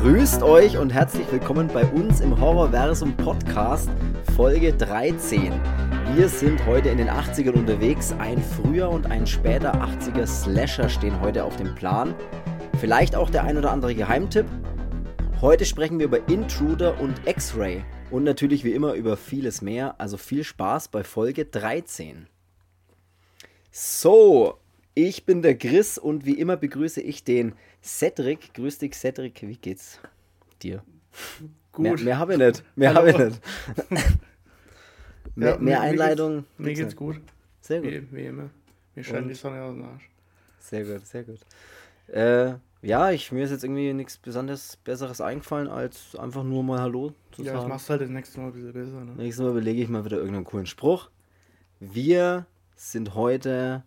Grüßt euch und herzlich willkommen bei uns im Horrorversum Podcast Folge 13. Wir sind heute in den 80ern unterwegs. Ein früher und ein später 80er Slasher stehen heute auf dem Plan. Vielleicht auch der ein oder andere Geheimtipp. Heute sprechen wir über Intruder und X-Ray und natürlich wie immer über vieles mehr. Also viel Spaß bei Folge 13. So, ich bin der Chris und wie immer begrüße ich den Cedric. Grüß dich, Cedric. Wie geht's dir? Gut. Mehr, mehr habe ich nicht. Mehr habe ich nicht. mehr, Ja, mehr mir- Einleitung. Mir geht's nicht. gut. Sehr gut. Wie, wie immer. Mir scheint die Sonne aus dem Arsch. Sehr gut, sehr gut. Äh, ja, ich, mir ist jetzt irgendwie nichts besonders Besseres eingefallen, als einfach nur mal Hallo zu Ja, ich sagen. mach's halt das nächste Mal ein bisschen besser. Ne? Nächstes Mal überlege ich mal wieder irgendeinen coolen Spruch. Wir sind heute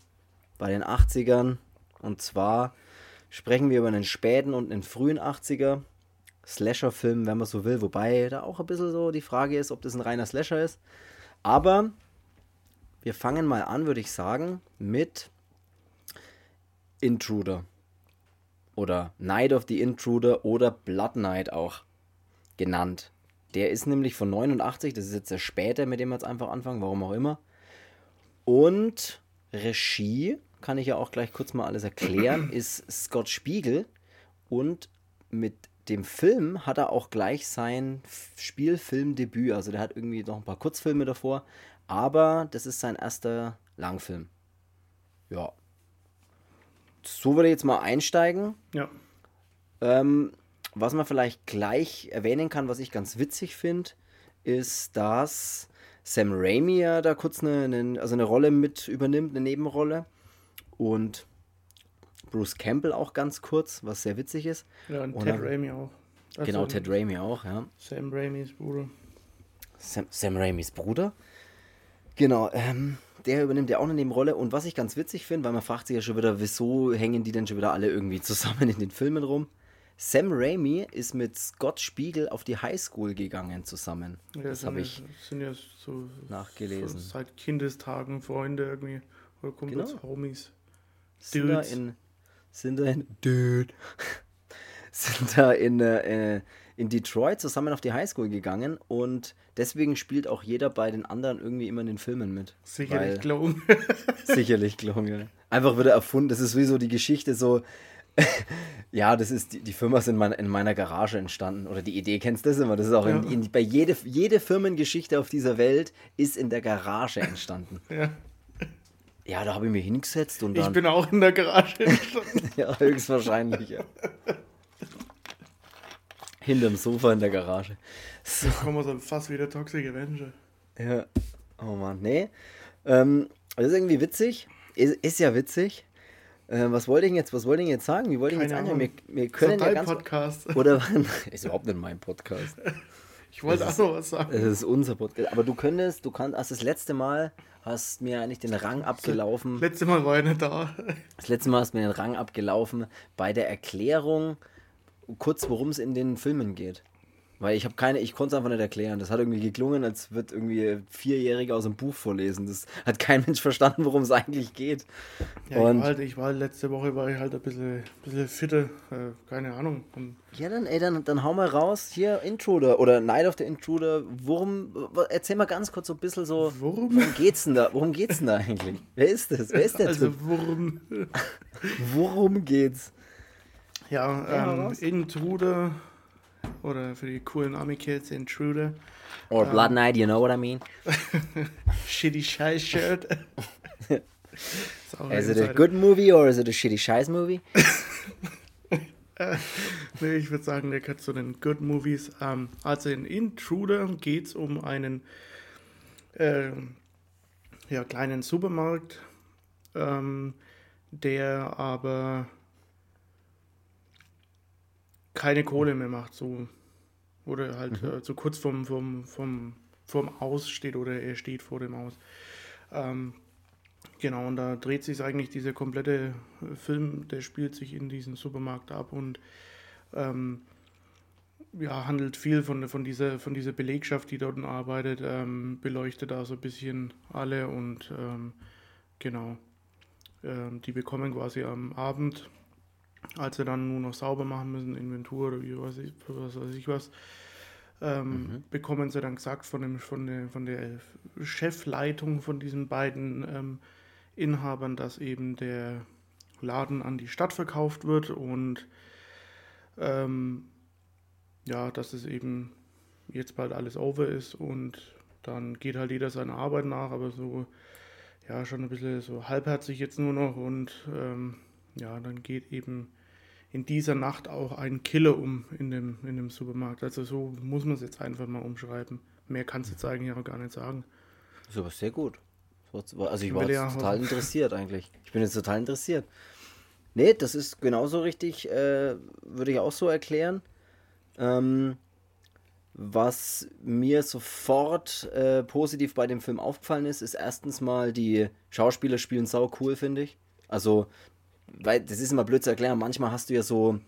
bei den 80ern und zwar sprechen wir über einen späten und einen frühen 80er Slasher-Film, wenn man so will, wobei da auch ein bisschen so die Frage ist, ob das ein reiner Slasher ist. Aber wir fangen mal an, würde ich sagen, mit Intruder. Oder Night of the Intruder oder Blood Night auch genannt. Der ist nämlich von 89, das ist jetzt der später, mit dem wir jetzt einfach anfangen, warum auch immer. Und Regie, kann ich ja auch gleich kurz mal alles erklären, ist Scott Spiegel. Und mit dem Film hat er auch gleich sein Spielfilmdebüt. Also der hat irgendwie noch ein paar Kurzfilme davor. Aber das ist sein erster Langfilm. Ja. So würde ich jetzt mal einsteigen. Ja. Ähm, was man vielleicht gleich erwähnen kann, was ich ganz witzig finde, ist, dass Sam Raimi ja da kurz eine, eine, also eine Rolle mit übernimmt, eine Nebenrolle. Und Bruce Campbell auch ganz kurz, was sehr witzig ist. Ja, und Und Ted dann- Raimi auch. Also genau, Ted Raimi auch, ja. Sam Raimis Bruder. Sam, Sam Raimis Bruder. Genau, ähm, der übernimmt ja auch eine Nebenrolle. Und was ich ganz witzig finde, weil man fragt sich ja schon wieder, wieso hängen die denn schon wieder alle irgendwie zusammen in den Filmen rum? Sam Raimi ist mit Scott Spiegel auf die Highschool gegangen zusammen. Ja, das habe ich sind ja so, nachgelesen. so seit Kindestagen Freunde irgendwie. Oder Kumpels, Genau. Homies. sind da in sind da in Dude sind da in, äh, in Detroit zusammen auf die Highschool gegangen und deswegen spielt auch jeder bei den anderen irgendwie immer in den Filmen mit. Sicherlich gelungen. Sicherlich gelungen. Einfach wieder erfunden. Das ist wie so die Geschichte so. ja, das ist die, die Firma ist in, mein, in meiner Garage entstanden. Oder die Idee kennst du das immer. Das ist auch in, Ja. in, bei jede, jede Firmengeschichte auf dieser Welt ist in der Garage entstanden. ja. Ja, da habe ich mich hingesetzt und Ich dann. bin auch in der Garage entstanden. ja, höchstwahrscheinlich. Ja. Hinterm Sofa in der Garage. So. Kommen wir so fast wie der Toxic Avenger. Ja. Oh Mann, nee. Ähm, das ist irgendwie witzig. Ist, ist ja witzig. Äh, was wollte ich jetzt, was wollte ich jetzt sagen? Wie wollte ich jetzt anfangen? Wir, wir Das ist können ja dein ganz. Podcast. Oder ist überhaupt nicht mein Podcast. Ich wollte Das auch noch was sagen. Es ist unser Podcast. Aber du könntest, du kannst, hast das letzte Mal hast mir eigentlich den Rang abgelaufen. Letztes Mal war er nicht da. Das letzte Mal hast mir den Rang abgelaufen bei der Erklärung, kurz worum es in den Filmen geht. Weil ich habe keine, ich konnte es einfach nicht erklären. Das hat irgendwie geklungen, als wird irgendwie Vierjährige aus einem Buch vorlesen. Das hat kein Mensch verstanden, worum es eigentlich geht. Ja, Und- ich, war halt, ich war halt letzte Woche war ich halt ein bisschen, bisschen fitter, äh, keine Ahnung. Und Ja, dann, ey, dann, dann hau mal raus. Hier, Intruder oder Night of the Intruder. Worum, erzähl mal ganz kurz so ein bisschen so. Worum? Worum geht's denn da? Worum geht's denn da eigentlich? Wer ist das? Wer ist der also Typ? worum? Worum geht's? Ja, ähm. Intruder oder für die coolen Army-Kids Intruder. Or Blood Night, you know what I mean? Shitty Scheiß Shirt. Ist auch Is it a good movie or is it a shitty scheiß movie? Nee, ich würde sagen, der gehört zu den Good Movies. Ähm, also in Intruder geht es um einen ähm, ja, kleinen Supermarkt, ähm, der aber keine Kohle mehr macht, so oder halt äh, so kurz vom, vom, vom, vom Aus steht oder er steht vor dem Aus. Ähm, genau, und da dreht sich eigentlich dieser komplette äh, Film, der spielt sich in diesem Supermarkt ab und ähm, ja, handelt viel von, von, dieser, von dieser Belegschaft, die dort arbeitet, ähm, beleuchtet da so ein bisschen alle und ähm, genau, ähm, die bekommen quasi am Abend als sie dann nur noch sauber machen müssen, Inventur oder wie weiß ich, was weiß ich was, ähm, mhm. bekommen sie dann gesagt von, dem, von, der, von der Chefleitung von diesen beiden ähm, Inhabern, dass eben der Laden an die Stadt verkauft wird und ähm, ja, dass es eben jetzt bald alles over ist und dann geht halt jeder seiner Arbeit nach, aber so, ja, schon ein bisschen so halbherzig jetzt nur noch und ähm, ja, dann geht eben in dieser Nacht auch ein Killer um in dem, in dem Supermarkt. Also so muss man es jetzt einfach mal umschreiben. Mehr kannst du jetzt eigentlich auch gar nicht sagen. So was sehr gut. Also ich war jetzt total interessiert eigentlich. Ich bin jetzt total interessiert. Nee, das ist genauso richtig, äh, würde ich auch so erklären. Ähm, was mir sofort äh, positiv bei dem Film aufgefallen ist, ist erstens mal, die Schauspieler spielen sau cool, finde ich. Also, weil das ist immer blöd zu erklären. Manchmal hast du ja so,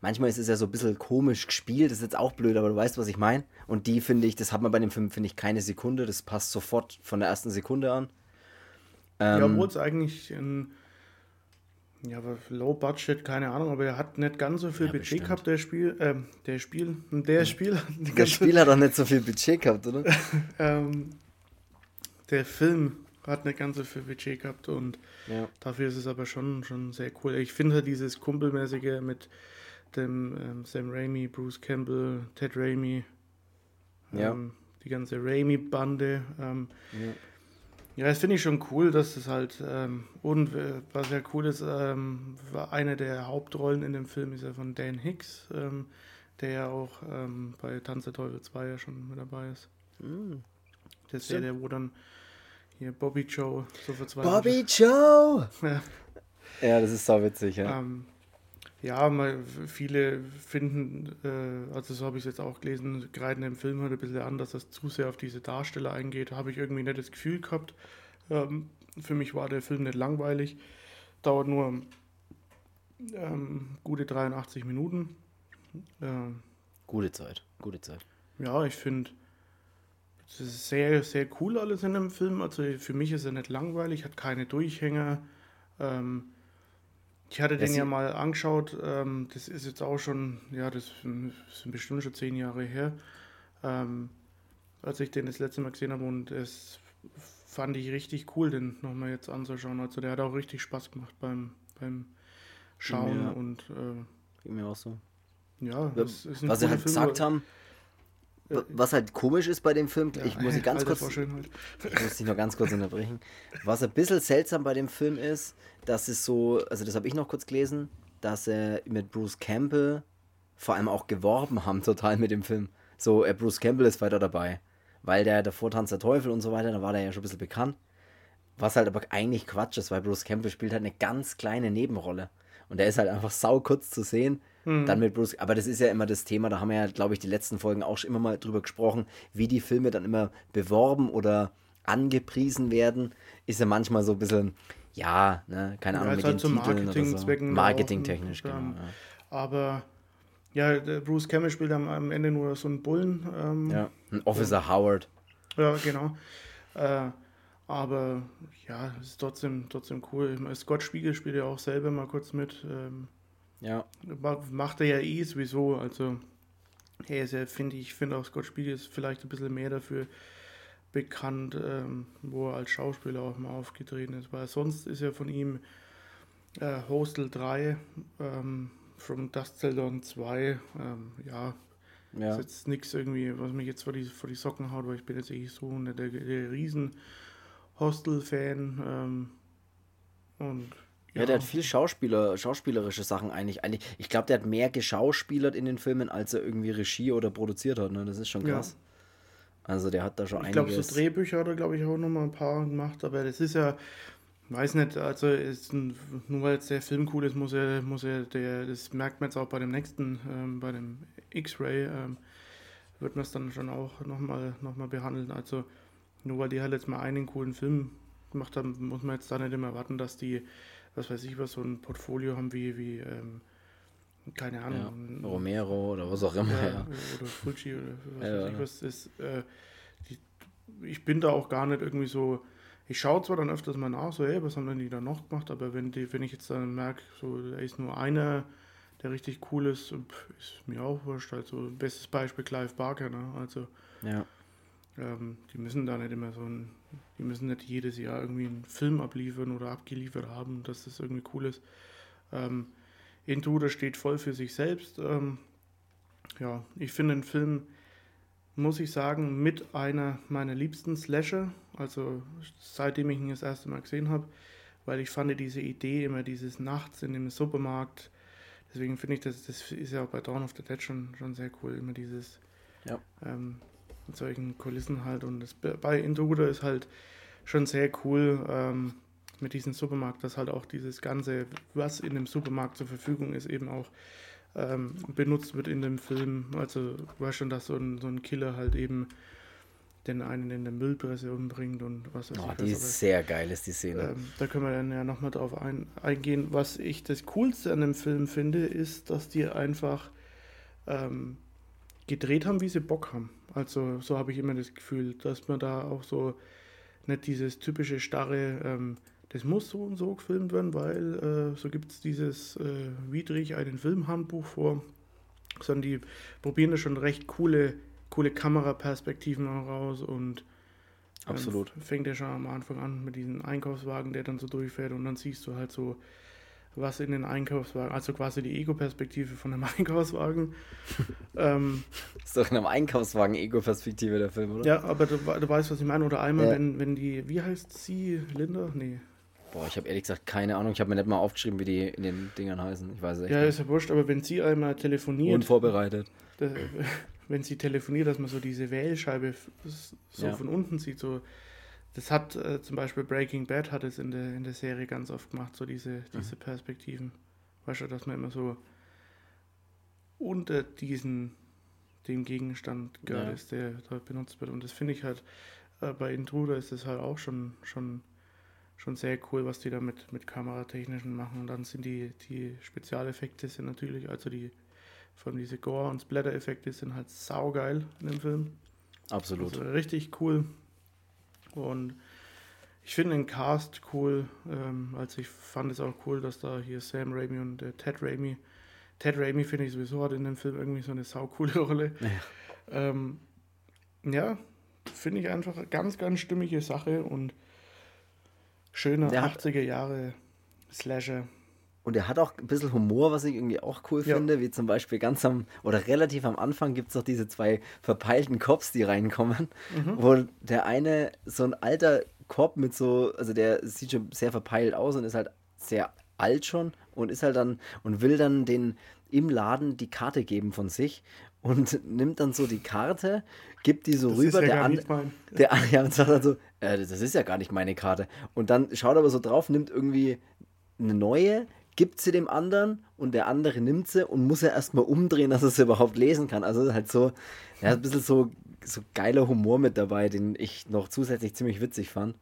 manchmal ist es ja so ein bisschen komisch gespielt. Das ist jetzt auch blöd, aber du weißt, was ich meine. Und die finde ich, das hat man bei dem Film, finde ich, keine Sekunde. Das passt sofort von der ersten Sekunde an. Ähm, ja, obwohl es eigentlich ein ja, Low Budget, keine Ahnung, aber er hat nicht ganz so viel ja, Budget bestimmt. gehabt, der Spiel, äh, der Spiel, der Spiel. Der Spiel hat auch nicht so viel Budget gehabt, oder? ähm, der Film hat nicht ganz so viel Budget gehabt und ja. dafür ist es aber schon, schon sehr cool. Ich finde halt dieses Kumpelmäßige mit dem ähm, Sam Raimi, Bruce Campbell, Ted Raimi, ja. Ähm, die ganze Raimi-Bande. Ähm, ja ja, das finde ich schon cool, dass es halt, ähm, und äh, was ja cool ist, ähm, war eine der Hauptrollen in dem Film ist ja von Dan Hicks, ähm, der ja auch ähm, bei Tanz der Teufel 2 ja schon mit dabei ist. Mhm. Das ist ja der, wo dann hier Bobby Joe so verzweifelt Bobby Joe! ja. ja, das ist so witzig, ja. Ähm, ja, mal, viele finden, äh, also so habe ich es jetzt auch gelesen, gerade im Film halt ein bisschen an, dass das zu sehr auf diese Darsteller eingeht. Habe ich irgendwie nicht das Gefühl gehabt. Ähm, für mich war der Film nicht langweilig. Dauert nur ähm, gute 83 Minuten. Äh, gute Zeit, gute Zeit. Ja, ich finde, es ist sehr, sehr cool alles in dem Film. Also für mich ist er nicht langweilig, hat keine Durchhänger. Ähm, ich hatte den ja mal angeschaut, ähm, das ist jetzt auch schon, ja, das sind bestimmt schon zehn Jahre her, ähm, als ich den das letzte Mal gesehen habe und es fand ich richtig cool, den nochmal jetzt anzuschauen. Also der hat auch richtig Spaß gemacht beim, beim Schauen ja. und äh, Ging mir auch so. Ja, das ist ein Was sie halt Film, gesagt haben, was halt komisch ist bei dem Film, ja, ich muss ihn ganz kurz. Ich muss dich noch ganz kurz unterbrechen. Was ein bisschen seltsam bei dem Film ist, dass es so, also das habe ich noch kurz gelesen, dass er mit Bruce Campbell vor allem auch geworben haben, total mit dem Film. So, äh, Bruce Campbell ist weiter dabei. Weil der davor Tanz der Teufel und so weiter, da war der ja schon ein bisschen bekannt. Was halt aber eigentlich Quatsch ist, weil Bruce Campbell spielt halt eine ganz kleine Nebenrolle. Und der ist halt einfach sau kurz zu sehen. Mhm. Dann mit Bruce, aber das ist ja immer das Thema, da haben wir ja, glaube ich, die letzten Folgen auch schon immer mal drüber gesprochen, wie die Filme dann immer beworben oder angepriesen werden, ist ja manchmal so ein bisschen, ja, ne, keine Ahnung, ja, mit halt den Titeln Marketing oder so. Marketingtechnisch, genau. Ja. Aber ja, Bruce Campbell spielt am, am Ende nur so einen Bullen. Ähm, ja, ein Officer und, Howard. Ja, genau. Äh, aber ja, ist trotzdem, trotzdem cool. Scott Spiegel spielt ja auch selber mal kurz mit. Ähm, ja. Macht er ja eh sowieso. Also, er ist ja, finde ich, finde auch Scott Spiegel ist vielleicht ein bisschen mehr dafür bekannt, ähm, wo er als Schauspieler auch mal aufgetreten ist. Weil sonst ist ja von ihm äh, Hostel 3, ähm, From Dust Till Dawn 2, ähm, ja, ja. Ist jetzt nichts irgendwie, was mich jetzt vor die, vor die Socken haut, weil ich bin jetzt eigentlich so der, der, der riesen Hostel-Fan. Ähm, und ja. der hat viel Schauspieler, schauspielerische Sachen eigentlich. eigentlich ich glaube, der hat mehr geschauspielert in den Filmen, als er irgendwie Regie oder produziert hat. Ne? Das ist schon krass. Ja. Also der hat da schon ich einiges. Ich glaube, so Drehbücher hat er, glaube ich, auch noch mal ein paar gemacht, aber das ist ja, weiß nicht, also ist ein, nur weil jetzt der Film cool ist, muss er, muss er, der, das merkt man jetzt auch bei dem nächsten, ähm, bei dem X-Ray, ähm, wird man es dann schon auch nochmal noch mal behandeln. Also nur weil die halt jetzt mal einen coolen Film gemacht haben, muss man jetzt da nicht immer erwarten, dass die, was weiß ich was, so ein Portfolio haben wie, wie ähm, keine Ahnung. Ja, Romero oder was auch immer. Ja, ja. Oder Fulci oder was weiß ich was. Ist, äh, die, ich bin da auch gar nicht irgendwie so ich schaue zwar dann öfters mal nach, so, hey, was haben denn die da noch gemacht, aber wenn, die, wenn ich jetzt dann merke, so, da ist nur einer, der richtig cool ist, ist mir auch wurscht. Also, bestes Beispiel Clive Barker, ne? Also, Ja. Ähm, die müssen da nicht immer so ein, die müssen nicht jedes Jahr irgendwie einen Film abliefern oder abgeliefert haben, dass das irgendwie cool ist. Ähm, Intruder steht voll für sich selbst. Ähm, ja, ich finde den Film, muss ich sagen, mit einer meiner liebsten Slasher, also seitdem ich ihn das erste Mal gesehen habe, weil ich fand diese Idee immer dieses Nachts in dem Supermarkt, deswegen finde ich, das, das ist ja auch bei Dawn of the Dead schon, schon sehr cool, immer dieses Ja. ähm, mit solchen Kulissen halt und das bei Intruder ist halt schon sehr cool ähm, mit diesem Supermarkt, dass halt auch dieses Ganze, was in dem Supermarkt zur Verfügung ist, eben auch ähm, benutzt wird in dem Film. Also weißt schon, dass so ein, so ein Killer halt eben den einen in der Müllpresse umbringt und was weiß Oh, ich. die ist sehr geil, ist die Szene. ähm, da können wir dann ja nochmal drauf ein, eingehen. Was ich das Coolste an dem Film finde, ist, dass die einfach ähm, gedreht haben, wie sie Bock haben. Also so habe ich immer das Gefühl, dass man da auch so nicht dieses typische starre, ähm, das muss so und so gefilmt werden, weil äh, so gibt es dieses äh, widrig einen Filmhandbuch vor, sondern die probieren da schon recht coole, coole Kameraperspektiven raus und ähm, Absolut. fängt ja schon am Anfang an mit diesem Einkaufswagen, der dann so durchfährt und dann siehst du halt so, was in den Einkaufswagen, also quasi die Ego-Perspektive von einem Einkaufswagen. ähm, Ist doch in einem Einkaufswagen Ego-Perspektive der Film, oder? ja, aber du, du weißt, was ich meine. Oder einmal, Ja. wenn, wenn die, wie heißt sie, Linda? Nee. Boah, ich habe ehrlich gesagt keine Ahnung. Ich habe mir nicht mal aufgeschrieben, wie die in den Dingern heißen. Ich weiß es echt Ja, nicht. ist ja wurscht, aber wenn sie einmal telefoniert, Unvorbereitet. da, wenn sie telefoniert, dass man so diese Wählscheibe so Ja. von unten sieht, so das hat äh, zum Beispiel Breaking Bad hat es in der, in der Serie ganz oft gemacht, so diese, diese Mhm. Perspektiven. Weißt du, dass man immer so unter diesen dem Gegenstand gerade Ja. ist, der da benutzt wird. Und das finde ich halt, äh, bei Intruder ist das halt auch schon, schon, schon sehr cool, was die da mit, mit Kameratechnischen machen. Und dann sind die, die Spezialeffekte sind natürlich, also die von diese Gore- und Splatter-Effekte sind halt saugeil in dem Film. Absolut. Also richtig cool. Und ich finde den Cast cool. Ähm, also ich fand es auch cool, dass da hier Sam Raimi und äh, Ted Raimi. Ted Raimi finde ich sowieso hat in dem Film irgendwie so eine saucoole Rolle. Ja. Ähm, ja, finde ich einfach ganz, ganz stimmige Sache und schöner Der hat- 80er Jahre Slasher. Und er hat auch ein bisschen Humor, was ich irgendwie auch cool Ja. finde, wie zum Beispiel ganz am oder relativ am Anfang gibt es noch diese zwei verpeilten Cops, die reinkommen, Mhm. wo der eine so ein alter Cop mit so, also der sieht schon sehr verpeilt aus und ist halt sehr alt schon und ist halt dann und will dann den im Laden die Karte geben von sich und nimmt dann so die Karte, gibt die so Das rüber, ja der gar an, nicht mein. der, ja, und sagt dann so, äh, das ist ja gar nicht meine Karte. Und dann schaut er aber so drauf, nimmt irgendwie eine neue, gibt sie dem anderen und der andere nimmt sie und muss er erstmal umdrehen, dass er sie überhaupt lesen kann. Also halt so, ja, ein bisschen so, so geiler Humor mit dabei, den ich noch zusätzlich ziemlich witzig fand.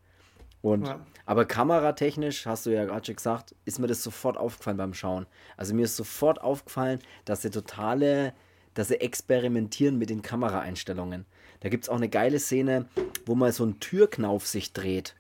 Und, Ja. aber kameratechnisch, hast du ja gerade schon gesagt, ist mir das sofort aufgefallen beim Schauen. Also mir ist sofort aufgefallen, dass sie totale, dass sie experimentieren mit den Kameraeinstellungen. Da gibt es auch eine geile Szene, wo mal so ein Türknauf sich dreht.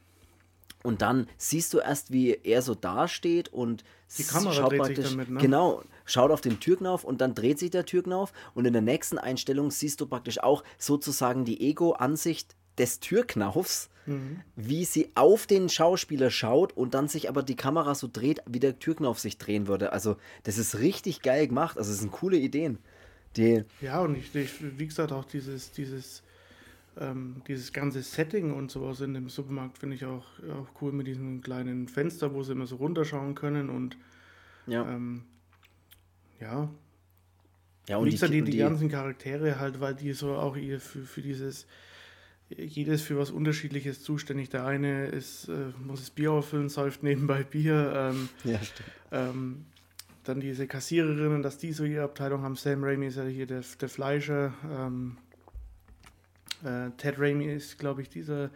Und dann siehst du erst, wie er so dasteht und Die Kamera schaut dreht sich praktisch, dann mit, ne? Genau, schaut auf den Türknauf und dann dreht sich der Türknauf und in der nächsten Einstellung siehst du praktisch auch sozusagen die Ego-Ansicht des Türknaufs, Mhm. wie sie auf den Schauspieler schaut und dann sich aber die Kamera so dreht, wie der Türknauf sich drehen würde. Also das ist richtig geil gemacht. Also es sind coole Ideen. Die, Ja, und ich, ich wie gesagt, auch dieses, dieses, ähm, dieses ganze Setting und sowas in dem Supermarkt finde ich auch, auch cool mit diesem kleinen Fenster, wo sie immer so runterschauen können und ja, ähm, ja, ja und die, die, die die, ganzen Charaktere halt, weil die so auch ihr für, für dieses, jedes für was Unterschiedliches zuständig. Der eine ist, äh, muss das Bier auffüllen, säuft nebenbei Bier, ähm, ja, stimmt. ähm, dann diese Kassiererinnen, dass die so ihre Abteilung haben. Sam Raimi ist ja hier der, der Fleischer. Äh, Ted Raimi ist, glaube ich, dieser,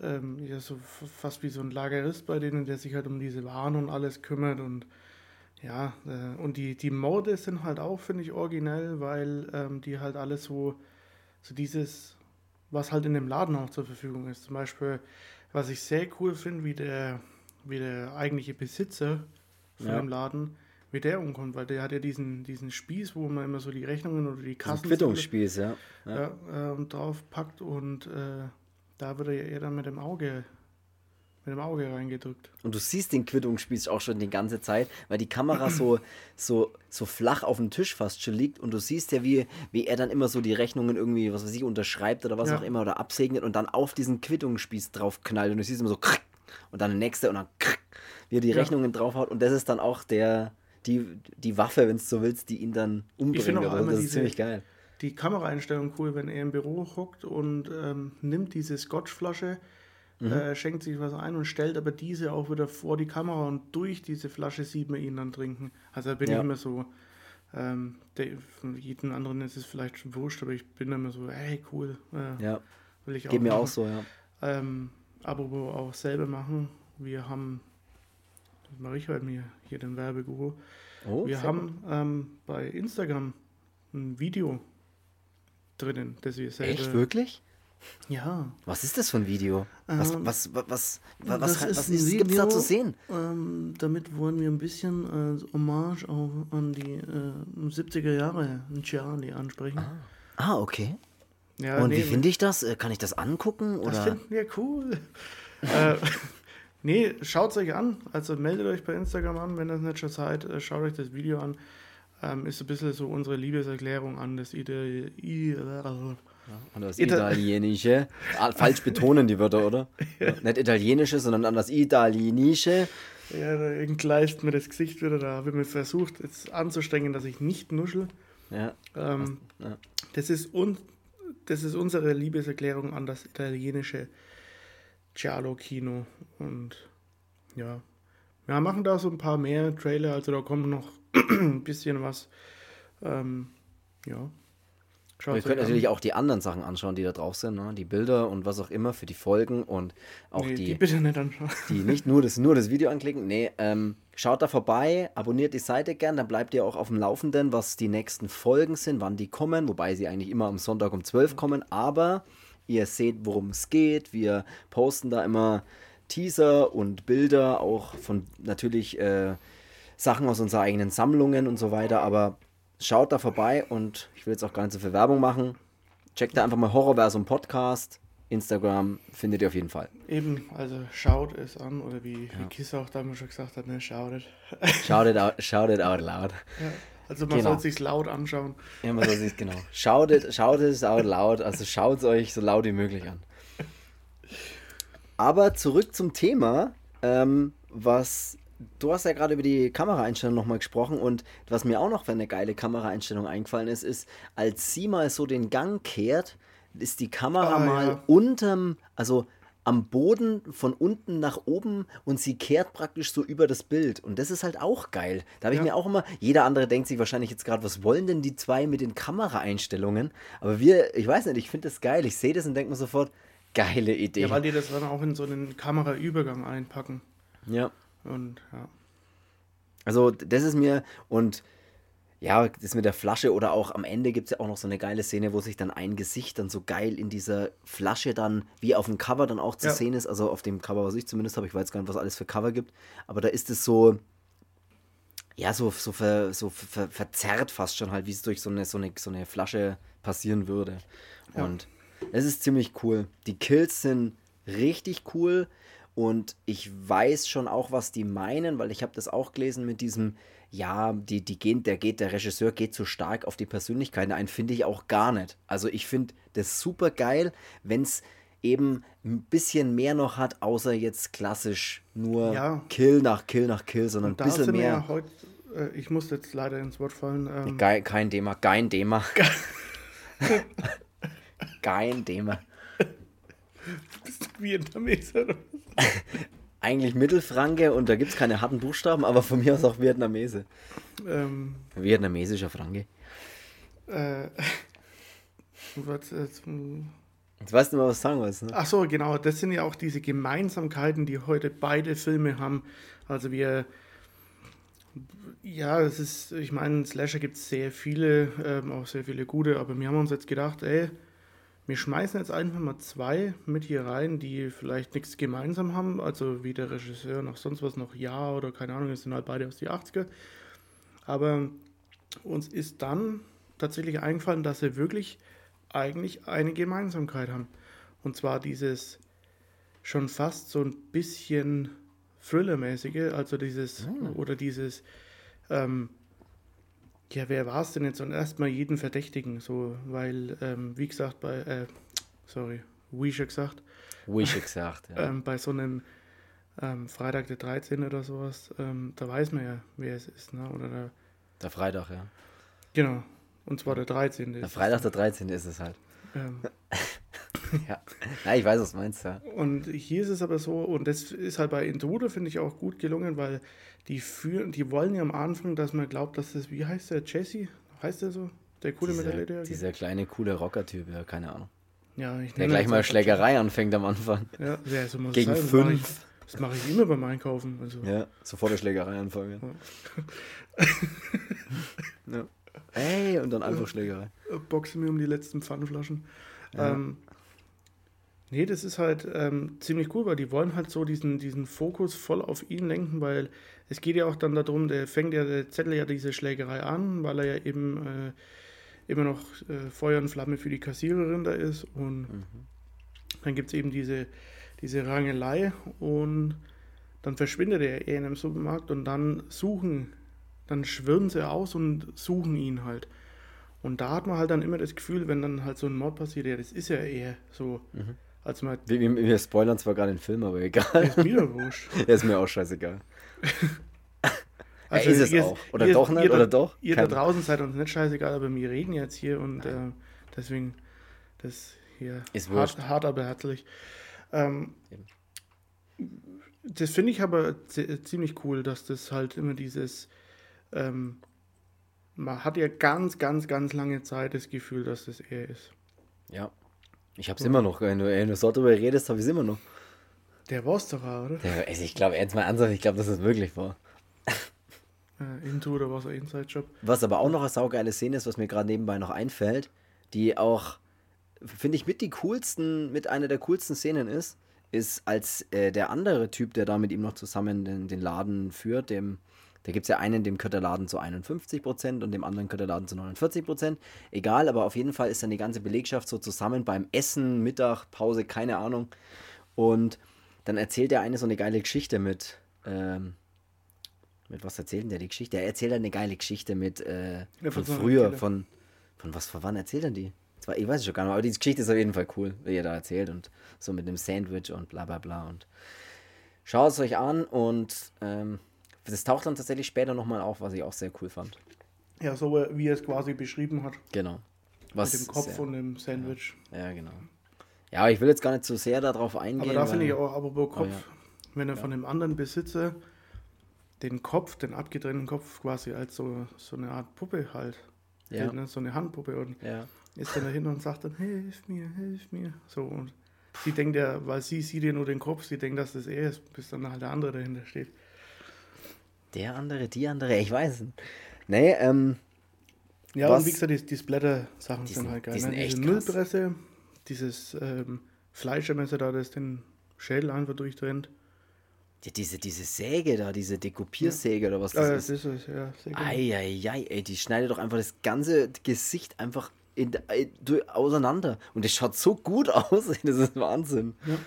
ähm, ja, so fast wie so ein Lagerist bei denen, der sich halt um diese Waren und alles kümmert. Und ja, äh, und die, die Morde sind halt auch, finde ich, originell, weil ähm, die halt alles so, so dieses, was halt in dem Laden auch zur Verfügung ist. Zum Beispiel, Was ich sehr cool finde, wie der, wie der eigentliche Besitzer von Ja. dem Laden, wie der umkommt, weil der hat ja diesen, diesen Spieß, wo man immer so die Rechnungen oder die Kassen Quittungsspieß, ja. ja. ähm, drauf packt und äh, da wird er eher dann mit dem Auge mit dem Auge reingedrückt. Und du siehst den Quittungsspieß auch schon die ganze Zeit, weil die Kamera so, so, so flach auf dem Tisch fast schon liegt und du siehst ja, wie, wie er dann immer so die Rechnungen irgendwie, was weiß ich, unterschreibt oder was Ja. auch immer oder absegnet und dann auf diesen Quittungsspieß drauf knallt und du siehst immer so krrk, und dann der nächste und dann krrk, wie er die Ja. Rechnungen draufhaut und das ist dann auch der, die, die Waffe, wenn es so willst, die ihn dann umbringt. finde auch einmal das ist diese- ziemlich geil. Die Kameraeinstellung cool, wenn er im Büro hockt und ähm, nimmt diese Scotchflasche, Mhm. äh, schenkt sich was ein und stellt aber diese auch wieder vor die Kamera und durch diese Flasche sieht man ihn dann trinken. Also da bin Ja. ich immer so, ähm, der, von jedem anderen ist es vielleicht schon wurscht, aber ich bin immer so, hey cool, äh, Ja, will ich auch geht mir machen. auch so, ja. Ähm, apropos auch selber machen. Wir haben, das mache ich heute mir hier den Werbeguru. Oh, wir haben ähm, bei Instagram ein Video drinnen, das wir selber. Echt, wirklich? Ja. Was ist das für ein Video? Was, Ähm, was, was, was, was, das was, ist was ist, gibt's da zu sehen? Ähm, damit wollen wir ein bisschen als Hommage auch an die äh, 70er Jahre in Charlie ansprechen. Ah, okay. Ja, Und nee, wie finde ich das? Äh, Kann ich das angucken? Das Oder? finden wir cool. äh, nee, schaut es euch an. Also meldet euch bei Instagram an, wenn ihr das nicht schon seid. Äh, schaut euch das Video an. Ähm, ist ein bisschen so unsere Liebeserklärung an das Ide I Und das Ita- Italienische. Ah, Falsch betonen die Wörter, oder? Ja. Nicht Italienische, sondern an das Italienische. Ja, da entgleist mir das Gesicht wieder. Da habe ich mir versucht, jetzt anzustrengen, dass ich nicht nuschel. Ja. Ähm, ja. das, ist un das ist unsere Liebeserklärung an das italienische Giallo-Kino. Und ja, wir machen da so ein paar mehr Trailer, also da kommt noch ein bisschen was. Ähm, ja. Schaut Wir können natürlich auch die anderen Sachen anschauen, die da drauf sind, ne? die Bilder und was auch immer für die Folgen und auch nee, die, die, bitte nicht anschauen. die nicht nur das, nur das Video anklicken. Nee, ähm, schaut da vorbei, abonniert die Seite gern, dann bleibt ihr auch auf dem Laufenden, was die nächsten Folgen sind, wann die kommen, wobei sie eigentlich immer am Sonntag um 12 kommen, aber ihr seht, worum es geht. Wir posten da immer Teaser und Bilder, auch von natürlich äh, Sachen aus unseren eigenen Sammlungen und so weiter, aber schaut da vorbei und ich will jetzt auch gar nicht so viel Werbung machen. Checkt da einfach mal Horrorversum Podcast. Instagram findet ihr auf jeden Fall. Eben, also schaut es an, oder wie, wie Kiss auch damals schon gesagt hat, ne, schaut es. Shout it out, shout it out loud. Ja, also man Genau. soll sich laut anschauen. Ja, man soll sich genau. It, shout it out loud. Also schaut es euch so laut wie möglich an. Aber zurück zum Thema, ähm, was du hast ja gerade über die Kameraeinstellung nochmal gesprochen und was mir auch noch für eine geile Kameraeinstellung eingefallen ist, ist, als sie mal so den Gang kehrt, ist die Kamera Ah, mal ja. unterm, also am Boden von unten nach oben und sie kehrt praktisch so über das Bild. Und das ist halt auch geil. Da habe ich Ja. mir auch immer, jeder andere denkt sich wahrscheinlich jetzt gerade, was wollen denn die zwei mit den Kameraeinstellungen? Aber wir, ich weiß nicht, ich finde das geil. Ich sehe das und denke mir sofort, geile Idee. Ja, weil die das dann auch in so einen Kameraübergang einpacken. ja. Und ja. Also das ist mir und ja, das mit der Flasche oder auch am Ende gibt es ja auch noch so eine geile Szene, wo sich dann ein Gesicht dann so geil in dieser Flasche dann, wie auf dem Cover dann auch zu Ja. sehen ist, also auf dem Cover, was ich zumindest habe, ich weiß gar nicht, was alles für Cover gibt, aber da ist es so, ja, so, so, ver, so ver, verzerrt fast schon halt, wie es durch so eine, so, eine, so eine Flasche passieren würde. Ja. Und es ist ziemlich cool. Die Kills sind richtig cool und ich weiß schon auch, was die meinen, weil ich habe das auch gelesen mit diesem, ja, die, die gehen, der geht, der Regisseur geht zu stark auf die Persönlichkeiten ein, finde ich auch gar nicht. Also ich finde das super geil, wenn es eben ein bisschen mehr noch hat, außer jetzt klassisch nur Ja. Kill nach Kill nach Kill, sondern ein bisschen mehr. ja heute, äh, ich muss jetzt leider ins Wort fallen, ähm, Geil, kein Thema, kein Thema. kein Thema. Vietnameser. Eigentlich Mittelfranke und da gibt es keine harten Buchstaben, aber von mir aus auch Vietnamese. ähm, Vietnamesischer Franke. äh, was, jetzt, hm. Jetzt weißt du mal, was du sagen wolltest, ne? Ach so, genau, das sind ja auch diese Gemeinsamkeiten, die heute beide Filme haben. Also wir, ja, es ist, ich meine, Slasher gibt es sehr viele, ähm, auch sehr viele gute, aber wir haben uns jetzt gedacht, ey, wir schmeißen jetzt einfach mal zwei mit hier rein, die vielleicht nichts gemeinsam haben, also wie der Regisseur noch sonst was, noch Ja oder keine Ahnung, es sind halt beide aus die 80er. Aber uns ist dann tatsächlich eingefallen, dass sie wirklich eigentlich eine Gemeinsamkeit haben. Und zwar dieses schon fast so ein bisschen Thriller-mäßige, also dieses, Ah. oder dieses, ähm, ja, wer war es denn jetzt? Und erstmal jeden Verdächtigen, so, weil, ähm, wie gesagt, bei, äh, sorry, wie schon gesagt, Wish gesagt, ja. ähm, bei so einem ähm, Freitag der 13. oder sowas, ähm, da weiß man ja, wer es ist, ne? Oder der, Der Freitag, ja. genau, und zwar der 13. Der. Freitag, der 13. ist es halt. Ähm, Ja. Nein, ich weiß, was du meinst, ja. Und hier ist es aber so, und das ist halt bei Intruder, finde ich, auch gut gelungen, weil die führen, die wollen ja am Anfang, dass man glaubt, dass das, wie heißt der, Jesse? Heißt der so? Der coole mit der Dieser, dieser kleine, coole Rocker-Typ, ja, keine Ahnung. Ja, ich Der gleich mal Schlägerei anfängt am Anfang. Ja, ja, so muss Gegen sein. Das mache fünf. Ich, das mache ich immer beim Einkaufen. Also. Ja, sofort eine Schlägerei anfangen. ja. Ey, und dann einfach Schlägerei. boxe mir um die letzten Pfannflaschen. Ähm, nee, das ist halt ähm, ziemlich cool, weil die wollen halt so diesen, diesen Fokus voll auf ihn lenken, weil es geht ja auch dann darum, der fängt ja, der Zettel ja diese Schlägerei an, weil er ja eben äh, immer noch äh, Feuer und Flamme für die Kassiererin da ist und dann gibt es eben diese, diese Rangelei und dann verschwindet er eher in einem Supermarkt und dann suchen, dann schwirren sie aus und suchen ihn halt. Und da hat man halt dann immer das Gefühl, wenn dann halt so ein Mord passiert, ja, das ist ja eher so, als man, Wir, wir, spoilern zwar gerade den Film, aber egal. ist mir wurscht. Er ist mir auch scheißegal. Also ist es ihr- auch. Oder ihr- doch nicht, ihr da- oder doch? Ihr da Kein- draußen seid uns nicht scheißegal, aber wir reden jetzt hier und äh, deswegen das hier Ist hart, hart, aber herzlich. Ähm, das finde ich aber zi- ziemlich cool, dass das halt immer dieses, ähm, man hat ja ganz, ganz, ganz lange Zeit das Gefühl, dass das er ist. Ja. Ich hab's immer noch. Wenn du, wenn du so drüber redest, hab ich's immer noch. Der war's doch, auch, oder? Der, also ich glaube, jetzt mal ernsthaft, ich glaube, dass es wirklich war. Äh, Into oder was, Inside-Job. Was aber auch noch eine saugeile Szene ist, was mir gerade nebenbei noch einfällt, die auch, finde ich, mit die coolsten, mit einer der coolsten Szenen ist, ist, als äh, der andere Typ, der da mit ihm noch zusammen den, den Laden führt, dem, da gibt es ja einen, dem gehört der Laden zu 51% und dem anderen gehört der Laden zu 49%. Egal, aber auf jeden Fall ist dann die ganze Belegschaft so zusammen beim Essen, Mittag, Pause, keine Ahnung. Und dann erzählt er eine so eine geile Geschichte mit, ähm, mit was erzählt denn der die Geschichte? Er erzählt eine geile Geschichte mit äh, Ja, von früher, von, von was, von wann erzählt er die? Zwar, ich weiß es schon gar nicht, aber die Geschichte ist auf jeden Fall cool, wie er da erzählt und so mit dem Sandwich und bla bla bla und schaut es euch an und ähm, das taucht dann tatsächlich später nochmal auf, was ich auch sehr cool fand. Ja, so wie er es quasi beschrieben hat. Genau. Was mit dem Kopf sehr, und dem Sandwich. Ja, genau. Ja, aber ich will jetzt gar nicht zu sehr darauf eingehen. Aber da finde ich auch, apropos Kopf, ja. wenn er von dem anderen Besitzer den Kopf, den abgetrennten Kopf quasi als so, so eine Art Puppe halt, Ja. ne? so eine Handpuppe und Ja. ist dann dahinter und sagt dann, hilf mir, hilf mir. So und sie denkt ja, weil sie sieht ja nur den Kopf, sie denkt, dass das er ist, bis dann halt der andere dahinter steht. Der andere, die andere, ich weiß nicht. Nee, ähm, Ja, Was- und wie gesagt, die, die Splatter-Sachen sind, sind- halt geil. die sind ne? echt Diese. Müllpresse, dieses ähm, Fleischermesser da, das den Schädel einfach durchtrennt. ja, diese, diese Säge da, diese Dekopiersäge oder was das Ah, ja, ist. das ist es, ja. Eieiei, ey, die schneidet doch einfach das ganze Gesicht einfach in, äh, durch- auseinander. Und das schaut so gut aus, das ist Wahnsinn. Ja.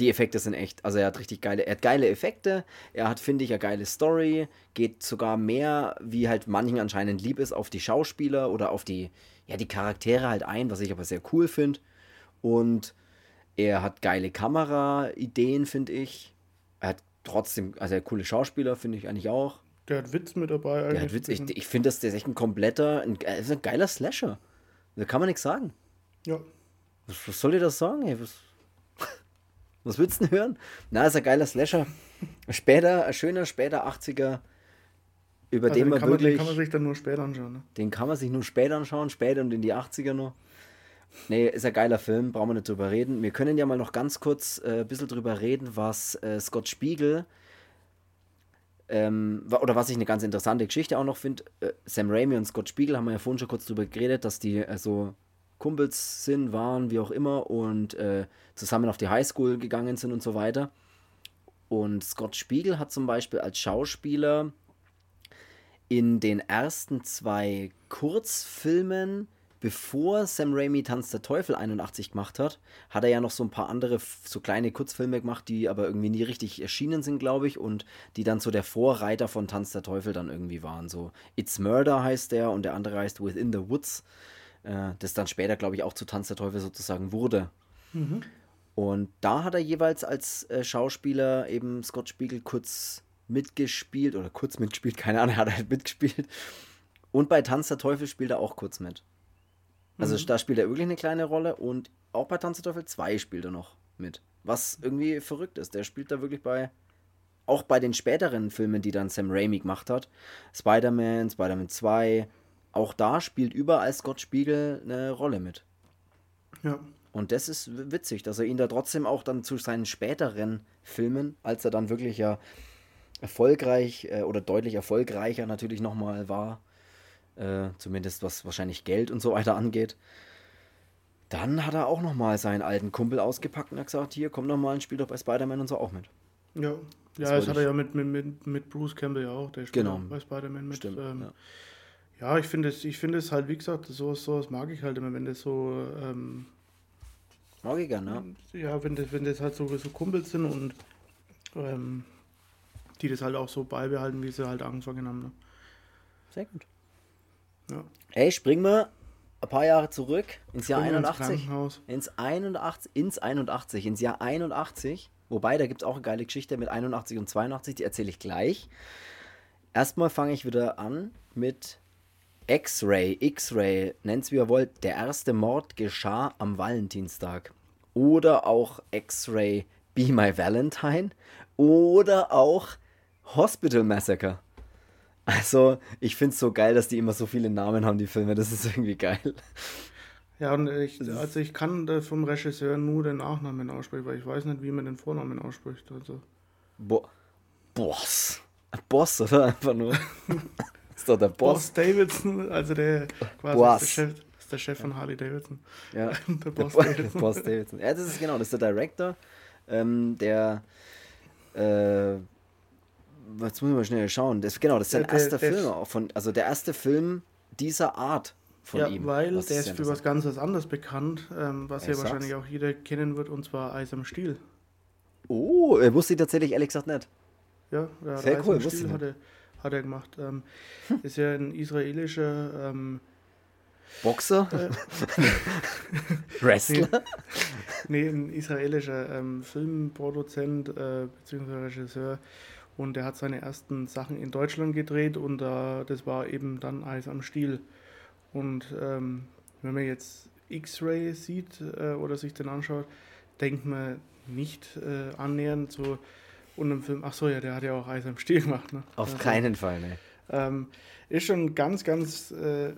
Die Effekte sind echt, also er hat richtig geile, er hat geile Effekte, er hat, finde ich, eine geile Story, geht sogar mehr, wie halt manchen anscheinend lieb ist, auf die Schauspieler oder auf die, ja, die Charaktere halt ein, was ich aber sehr cool finde. Und er hat geile Kamera-Ideen, finde ich. Er hat trotzdem, also er hat coole Schauspieler, finde ich eigentlich auch. Der hat Witz mit dabei Der eigentlich. hat Witz, ich ich finde, das der ist echt ein kompletter, ein, ein geiler Slasher. Da kann man nichts sagen. ja. Was, was soll ich das sagen? Ey? Was, was willst du denn hören? Na, ist ein geiler Slasher. Später, ein schöner, später 80er, über Also den den, man kann man, den wirklich, kann man sich dann nur später anschauen. Ne? den kann man sich nur später anschauen, später und in die 80er noch. Nee, ist ein geiler Film, brauchen wir nicht drüber reden. Wir können ja mal noch ganz kurz äh, ein bisschen drüber reden, was äh, Scott Spiegel ähm, oder was ich eine ganz interessante Geschichte auch noch finde. Äh, Sam Raimi und Scott Spiegel haben wir ja vorhin schon kurz drüber geredet, dass die äh, so Kumpels sind, waren, wie auch immer, und äh, zusammen auf die Highschool gegangen sind und so weiter. Und Scott Spiegel hat zum Beispiel als Schauspieler in den ersten zwei Kurzfilmen bevor Sam Raimi Tanz der Teufel 81 gemacht hat, hat er ja noch so ein paar andere, so kleine Kurzfilme gemacht, die aber irgendwie nie richtig erschienen sind, glaube ich, und die dann so der Vorreiter von Tanz der Teufel dann irgendwie waren. So It's Murder heißt der und der andere heißt Within the Woods, äh, das dann später, glaube ich, auch zu Tanz der Teufel sozusagen wurde. Mhm. Und da hat er jeweils als äh, Schauspieler eben Scott Spiegel kurz mitgespielt oder kurz mitgespielt, keine Ahnung, hat er halt mitgespielt. Und bei Tanz der Teufel spielt er auch kurz mit. Also mhm. da spielt er wirklich eine kleine Rolle und auch bei Tanz der Teufel 2 spielt er noch mit. Was irgendwie verrückt ist. Der spielt da wirklich bei, auch bei den späteren Filmen, die dann Sam Raimi gemacht hat. Spider-Man, Spider-Man 2, auch da spielt überall Scott Spiegel eine Rolle mit. Ja. Und das ist witzig, dass er ihn da trotzdem auch dann zu seinen späteren Filmen, als er dann wirklich ja erfolgreich äh, oder deutlich erfolgreicher natürlich nochmal war, äh, zumindest was wahrscheinlich Geld und so weiter angeht. Dann hat er auch nochmal seinen alten Kumpel ausgepackt und hat gesagt, hier, komm doch mal und spiel doch bei Spider-Man und so auch mit. Ja, ja das, das hat er ja mit, mit, mit Bruce Campbell ja auch, der spielt genau. bei Spider-Man mit. Stimmt, ähm, ja. Ja. ich finde es, find es halt, wie gesagt, sowas, sowas mag ich halt immer, wenn das so... Ähm, mag ich gerne, ja. Ja, wenn das, wenn das halt so, so Kumpels sind und ähm, die das halt auch so beibehalten, wie sie halt angefangen haben. Ne? Sehr gut. Ja. Ey, springen wir ein paar Jahre zurück ins Jahr 81. Ins, 81. Ins 81, ins Jahr 81. Wobei, da gibt es auch eine geile Geschichte mit 81 und 82, die erzähle ich gleich. Erstmal fange ich wieder an mit X-Ray. X-Ray, nennt es wie ihr wollt. Der erste Mord geschah am Valentinstag. Oder auch X-Ray Be My Valentine. Oder auch Hospital Massacre. Also, ich finde es so geil, dass die immer so viele Namen haben, die Filme. Das ist irgendwie geil. Ja, und ich, also ich kann vom Regisseur nur den Nachnamen aussprechen, weil ich weiß nicht, wie man den Vornamen ausspricht. Also. Bo Boss. Boss, oder? Einfach nur. ist doch der Boss. Boss Davidson, also der quasi Boss. Ist der, Chef, ist der Chef von Harley Davidson. Ja. der Boss der Davidson. Boss Davidson. Ja, das ist genau, das ist der Director, ähm, der äh, jetzt muss ich mal schnell schauen. Das, genau, das ist sein der, erster der, Film auch von, also der erste Film dieser Art von ja, ihm. weil was der ist für was ganz anderes bekannt, ähm, was ja wahrscheinlich auch jeder kennen wird, und zwar Eis am Stiel. Oh, er wusste ich tatsächlich ehrlich gesagt nicht. Ja, der Sehr Eis cool, am Stiel hat er, hat er gemacht. Ähm, hm. Ist ja ein israelischer ähm, Boxer? Äh, Wrestler? Nee, nee, ein israelischer ähm, Filmproduzent äh, bzw. Regisseur, und er hat seine ersten Sachen in Deutschland gedreht und äh, das war eben dann Eis am Stiel. Und ähm, wenn man jetzt X-Ray sieht äh, oder sich den anschaut, denkt man nicht äh, annähernd so und im Film, ach so, ja, der hat ja auch Eis am Stiel gemacht. Ne? Auf also, keinen Fall, ne. Ähm, ist schon ganz, ganz äh,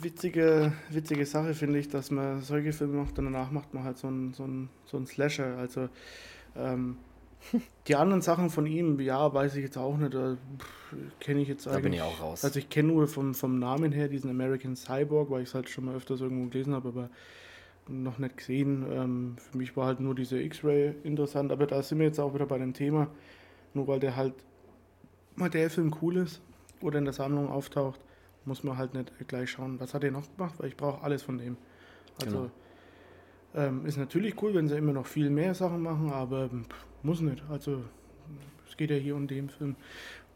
witzige, witzige Sache, finde ich, dass man solche Filme macht und danach macht man halt so einen so so ein Slasher. Also ähm, die anderen Sachen von ihm, ja, weiß ich jetzt auch nicht. Kenne ich jetzt eigentlich. Da bin ich auch raus. Also ich kenne nur vom, vom Namen her diesen American Cyborg, weil ich es halt schon mal öfters irgendwo gelesen habe, aber noch nicht gesehen. Ähm, für mich war halt nur dieser X-Ray interessant, aber da sind wir jetzt auch wieder bei dem Thema. Nur weil der halt, weil der Film cool ist oder in der Sammlung auftaucht, muss man halt nicht gleich schauen, was hat er noch gemacht, weil ich brauche alles von dem. Also genau. ähm, ist natürlich cool, wenn sie immer noch viel mehr Sachen machen, aber pff, muss nicht. Also es geht ja hier um den Film.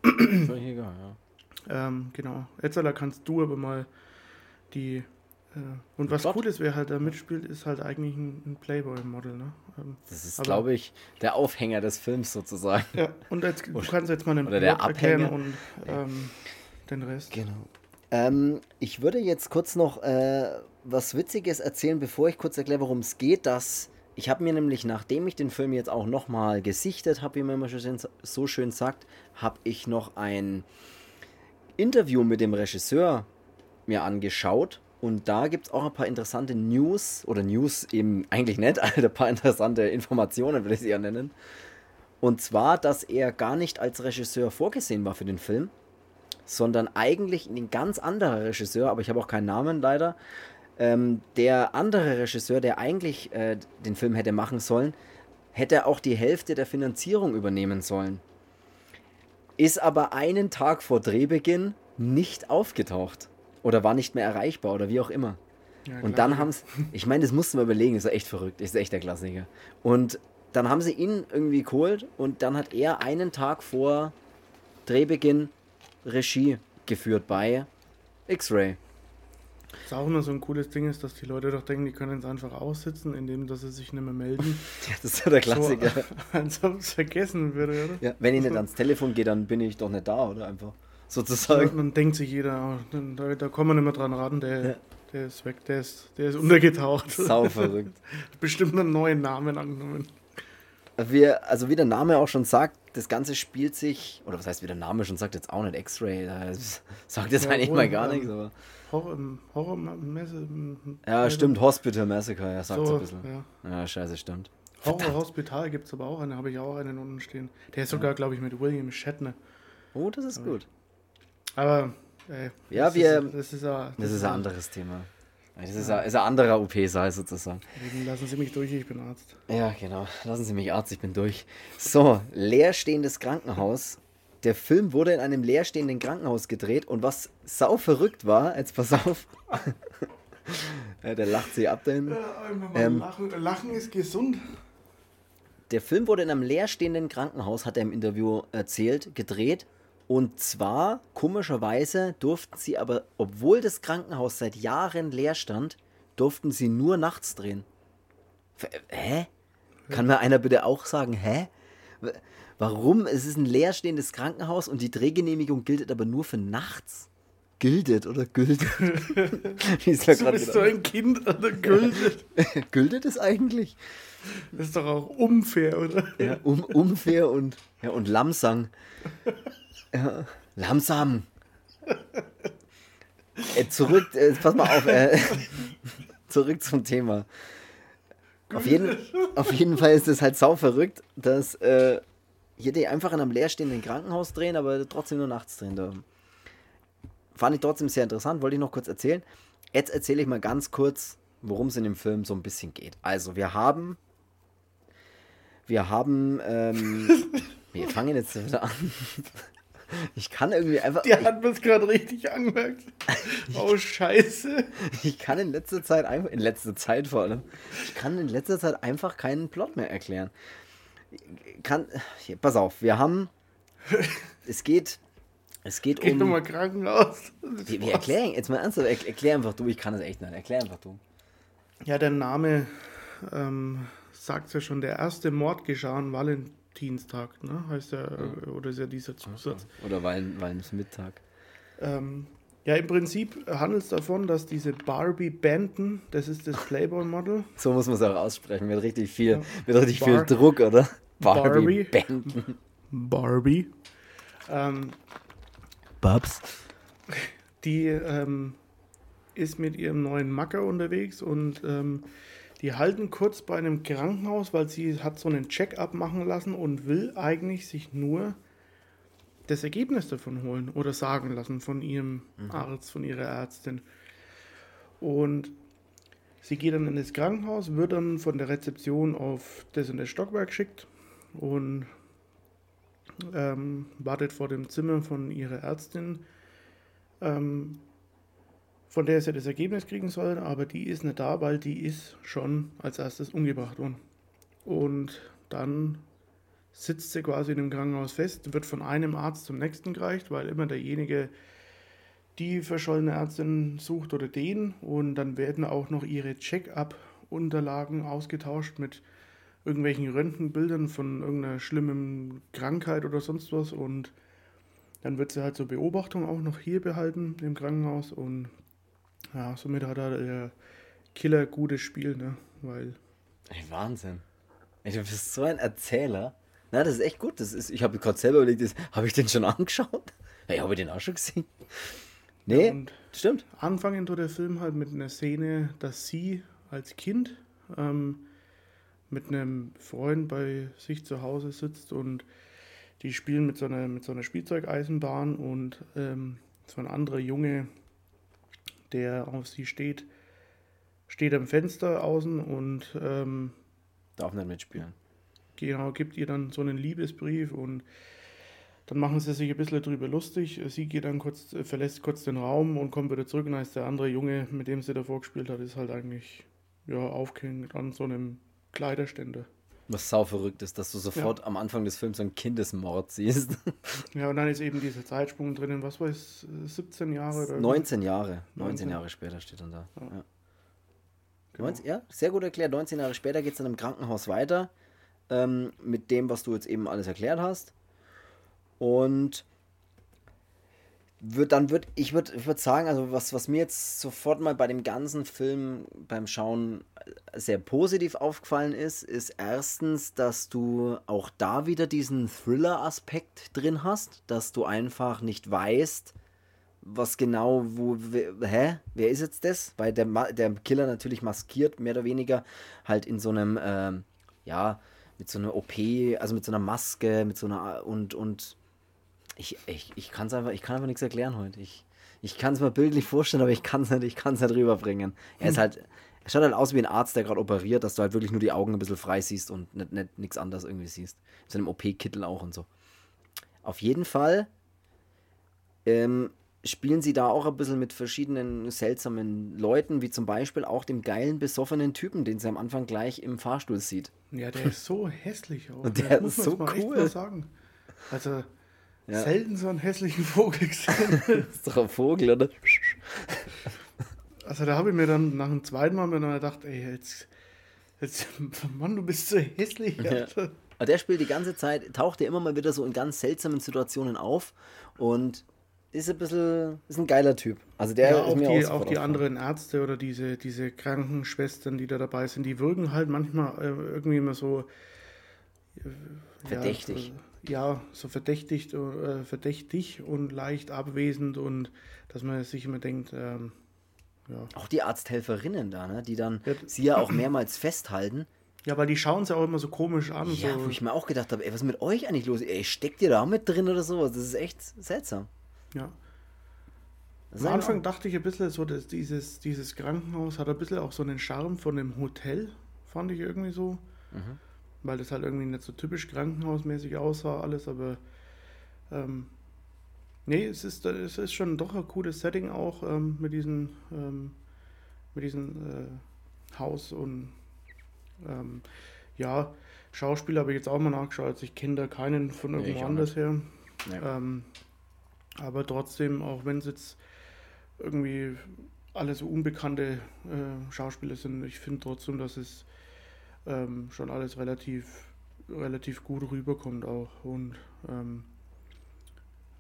Völlig egal, ja. Ähm, genau. Jetzt kannst du aber mal die. Äh, und was Gott. cool ist, wer halt da mitspielt, ist halt eigentlich ein, ein Playboy-Model. Ne? Ähm, das ist, glaube ich, der Aufhänger des Films sozusagen. Ja, und jetzt, du kannst jetzt mal den Oder der Abhänger. und ähm, den Rest. Genau. Ähm, ich würde jetzt kurz noch äh, was Witziges erzählen, bevor ich kurz erkläre, worum es geht, dass ich habe mir nämlich, nachdem ich den Film jetzt auch nochmal gesichtet habe, wie man immer so schön sagt, habe ich noch ein Interview mit dem Regisseur mir angeschaut. Und da gibt es auch ein paar interessante News, oder News eben eigentlich nicht, ein paar interessante Informationen, würde ich sie ja nennen. Und zwar, dass er gar nicht als Regisseur vorgesehen war für den Film, sondern eigentlich ein ganz anderer Regisseur, aber ich habe auch keinen Namen leider, Ähm, der andere Regisseur, der eigentlich äh, den Film hätte machen sollen, hätte auch die Hälfte der Finanzierung übernehmen sollen. Ist aber einen Tag vor Drehbeginn nicht aufgetaucht. Oder war nicht mehr erreichbar oder wie auch immer. Ja, Und dann haben sie, ich meine, das mussten wir überlegen, ist ja echt verrückt, ist echt der Klassiker. Und dann haben sie ihn irgendwie geholt und dann hat er einen Tag vor Drehbeginn Regie geführt bei X-Ray. Was auch immer so ein cooles Ding ist, dass die Leute doch denken, die können es einfach aussitzen, indem dass sie sich nicht mehr melden. Ja, das ist ja der Klassiker. So, als ob es vergessen würde, oder? Ja, wenn ich nicht ans Telefon gehe, dann bin ich doch nicht da, oder einfach sozusagen. Dann denkt sich jeder, oh, da, da kommen wir nicht mehr dran ran, der, Ja. der ist weg, der ist, der ist untergetaucht. Sau verrückt. Bestimmt einen neuen Namen angenommen. Wir, also wie der Name auch schon sagt, das Ganze spielt sich, oder was heißt, wie der Name schon sagt, jetzt auch nicht X-Ray, sagt jetzt Ja, eigentlich mal gar ähm, nichts, aber. Horror, Horrormesse. Ja, stimmt, Hospital Massacre, ja, sagt so, ein bisschen. ja. Ja, scheiße, stimmt. Horror Hospital gibt es aber auch einen, habe ich auch einen unten stehen. Der ist sogar, glaube ich, mit William Shatner. Oh, das ist gut. Aber, ey, Ja, das wir- Ist, das ist ja. Das ist ein anderes Thema. Das ist, ein, ist ein anderer OP-Saal sozusagen. Deswegen Lassen Sie mich durch, ich bin Arzt. Ja, genau. Lassen Sie mich Arzt, ich bin durch. So, leerstehendes Krankenhaus. Der Film wurde in einem leerstehenden Krankenhaus gedreht und was sau verrückt war, jetzt pass auf. ja, der lacht sie ab da hinten. Ähm, lachen, lachen ist gesund. Der Film wurde in einem leerstehenden Krankenhaus, hat er im Interview erzählt, gedreht. Und zwar, komischerweise, durften sie aber, obwohl das Krankenhaus seit Jahren leer stand, durften sie nur nachts drehen. Hä? Kann mir einer bitte auch sagen, hä? Warum? Es ist ein leerstehendes Krankenhaus und die Drehgenehmigung gilt aber nur für nachts. Gildet oder gültet? Ist da Du bist so ein Kind, Alter, gültet. Gültet es eigentlich? Das ist doch auch unfair, oder? Ja, um, unfair und, ja, und Lamsang. Ja, Lamsam. Äh, zurück, äh, pass mal auf, äh, zurück zum Thema. Auf jeden, auf jeden Fall ist es halt sau verrückt, dass äh, hier die einfach in einem leerstehenden Krankenhaus drehen, aber trotzdem nur nachts drehen dürfen. Fand ich trotzdem sehr interessant, wollte ich noch kurz erzählen. Jetzt erzähle ich mal ganz kurz, worum es in dem Film so ein bisschen geht. Also, wir haben. Wir haben. Ähm, wir fangen jetzt wieder an. Ich kann irgendwie einfach. Die hat mir es gerade richtig angemerkt. Oh, Scheiße. Ich kann in letzter Zeit einfach, in letzter Zeit vor allem, ich kann in letzter Zeit einfach keinen Plot mehr erklären. Kann, hier, pass auf, wir haben, es geht, es geht Geht um, nochmal Krankenhaus. wir, wir erklären, jetzt mal ernsthaft, er, erklär einfach du, ich kann es echt nicht, erklär einfach du. Ja, der Name ähm, sagt ja schon. Der erste Mord geschah an Valentinstag, ne? Heißt ja, äh, oder ist ja dieser Zusatz. Oder weil, weil es Mittag. Ähm, ja, im Prinzip handelt es davon, dass diese Barbie Benton, das ist das Playboy-Model, So muss man es auch aussprechen, mit richtig viel, Ja. mit richtig Bar- viel Druck, oder? Barbie. Benton. Barbie, ähm, Babs. die ähm, ist mit ihrem neuen Macker unterwegs und ähm, die halten kurz bei einem Krankenhaus, weil sie hat so einen Check-up machen lassen und will eigentlich sich nur das Ergebnis davon holen oder sagen lassen von ihrem Arzt, von ihrer Ärztin. Und sie geht dann in das Krankenhaus, wird dann von der Rezeption auf das in das Stockwerk geschickt und ähm, wartet vor dem Zimmer von ihrer Ärztin, ähm, von der sie das Ergebnis kriegen soll, aber die ist nicht da, weil die ist schon als erstes umgebracht worden. Und dann sitzt sie quasi in dem Krankenhaus fest, wird von einem Arzt zum nächsten gereicht, weil immer derjenige die verschollene Ärztin sucht oder den. Und dann werden auch noch ihre Check-up-Unterlagen ausgetauscht mit irgendwelchen Röntgenbildern von irgendeiner schlimmen Krankheit oder sonst was. Und dann wird sie halt zur Beobachtung auch noch hier behalten im Krankenhaus. Und ja, somit hat er der Killer gutes Spiel, ne? Weil Ey, Wahnsinn. Ey, du bist so ein Erzähler. Na, das ist echt gut. Das ist, ich habe gerade selber überlegt, habe ich den schon angeschaut? Hey, habe ich den auch schon gesehen? Nee, und stimmt. anfangen tut der Film halt mit einer Szene, dass sie als Kind ähm, mit einem Freund bei sich zu Hause sitzt und die spielen mit so einer, mit so einer Spielzeugeisenbahn und ähm, so ein anderer Junge, der auf sie steht, steht am Fenster außen und ähm, darf nicht mitspielen. Genau, gibt ihr dann so einen Liebesbrief und dann machen sie sich ein bisschen drüber lustig. Sie geht dann kurz, verlässt kurz den Raum und kommt wieder zurück. Und ist der andere Junge, mit dem sie davor gespielt hat, ist halt eigentlich ja, aufgehängt an so einem Kleiderständer. Was sau verrückt ist, dass du sofort ja. am Anfang des Films so einen Kindesmord siehst. Ja, und dann ist eben dieser Zeitsprung drinnen. Was war es? 17 Jahre? Oder 19 Jahre. 19, 19 Jahre später steht dann da. Ja. Ja. Genau. 19, ja, sehr gut erklärt. 19 Jahre später geht es dann im Krankenhaus weiter. Ähm, mit dem, was du jetzt eben alles erklärt hast. Und würd, dann würde ich würde würd sagen, also was, was mir jetzt sofort mal bei dem ganzen Film beim Schauen sehr positiv aufgefallen ist, ist erstens, dass du auch da wieder diesen Thriller-Aspekt drin hast, dass du einfach nicht weißt, was genau, wo, hä, wer ist jetzt das? Weil der, der Killer natürlich maskiert, mehr oder weniger, halt in so einem, ähm, ja, mit so einer OP, also mit so einer Maske, mit so einer, und, und ich, ich, ich kann es einfach, ich kann einfach nichts erklären heute. Ich, ich kann es mir bildlich vorstellen, aber ich kann es nicht, ich kann es nicht rüberbringen. Er ist hm. halt, er schaut halt aus wie ein Arzt, der gerade operiert, dass du halt wirklich nur die Augen ein bisschen frei siehst und nicht, nicht nichts anderes irgendwie siehst. Mit so einem OP-Kittel auch und so. Auf jeden Fall ähm, spielen sie da auch ein bisschen mit verschiedenen seltsamen Leuten, wie zum Beispiel auch dem geilen, besoffenen Typen, den sie am Anfang gleich im Fahrstuhl sieht. Ja, der ist so hässlich auch. Und der ist so cool. sagen. Also, ja. Selten so einen hässlichen Vogel gesehen. das ist doch ein Vogel, oder? Also da habe ich mir dann nach dem zweiten Mal gedacht, ey, jetzt, jetzt, Mann, du bist so hässlich. Ja. Aber der spielt die ganze Zeit, taucht ja immer mal wieder so in ganz seltsamen Situationen auf und ist ein bisschen, ist ein geiler Typ. Also der ja, auch die, auch, auch die anderen Ärzte oder diese, diese Krankenschwestern, die da dabei sind, die wirken halt manchmal äh, irgendwie immer so äh, verdächtig. Ja, ja, so verdächtig, äh, verdächtig und leicht abwesend und dass man sich immer denkt, ähm, ja. Auch die Arzthelferinnen da, ne, die dann ja. sie ja auch mehrmals festhalten. Ja, weil die schauen sie auch immer so komisch an. Ja, so. wo ich mir auch gedacht habe, ey, was ist mit euch eigentlich los? Ey, steckt ihr da mit drin oder sowas? Das ist echt seltsam. Ja. Am Anfang dachte ich ein bisschen so, dass dieses, dieses Krankenhaus hat ein bisschen auch so einen Charme von einem Hotel, fand ich irgendwie so. Mhm weil das halt irgendwie nicht so typisch krankenhausmäßig aussah, alles, aber ähm, nee, es ist, es ist schon doch ein cooles Setting auch ähm, mit diesem ähm, mit diesem äh, Haus und ähm, ja, Schauspieler habe ich jetzt auch mal nachgeschaut, also ich kenne da keinen von irgendwo nee, anders her. Nee. Ähm, aber trotzdem, auch wenn es jetzt irgendwie alle so unbekannte äh, Schauspieler sind, ich finde trotzdem, dass es ähm, schon alles relativ, relativ gut rüberkommt auch. Und ähm,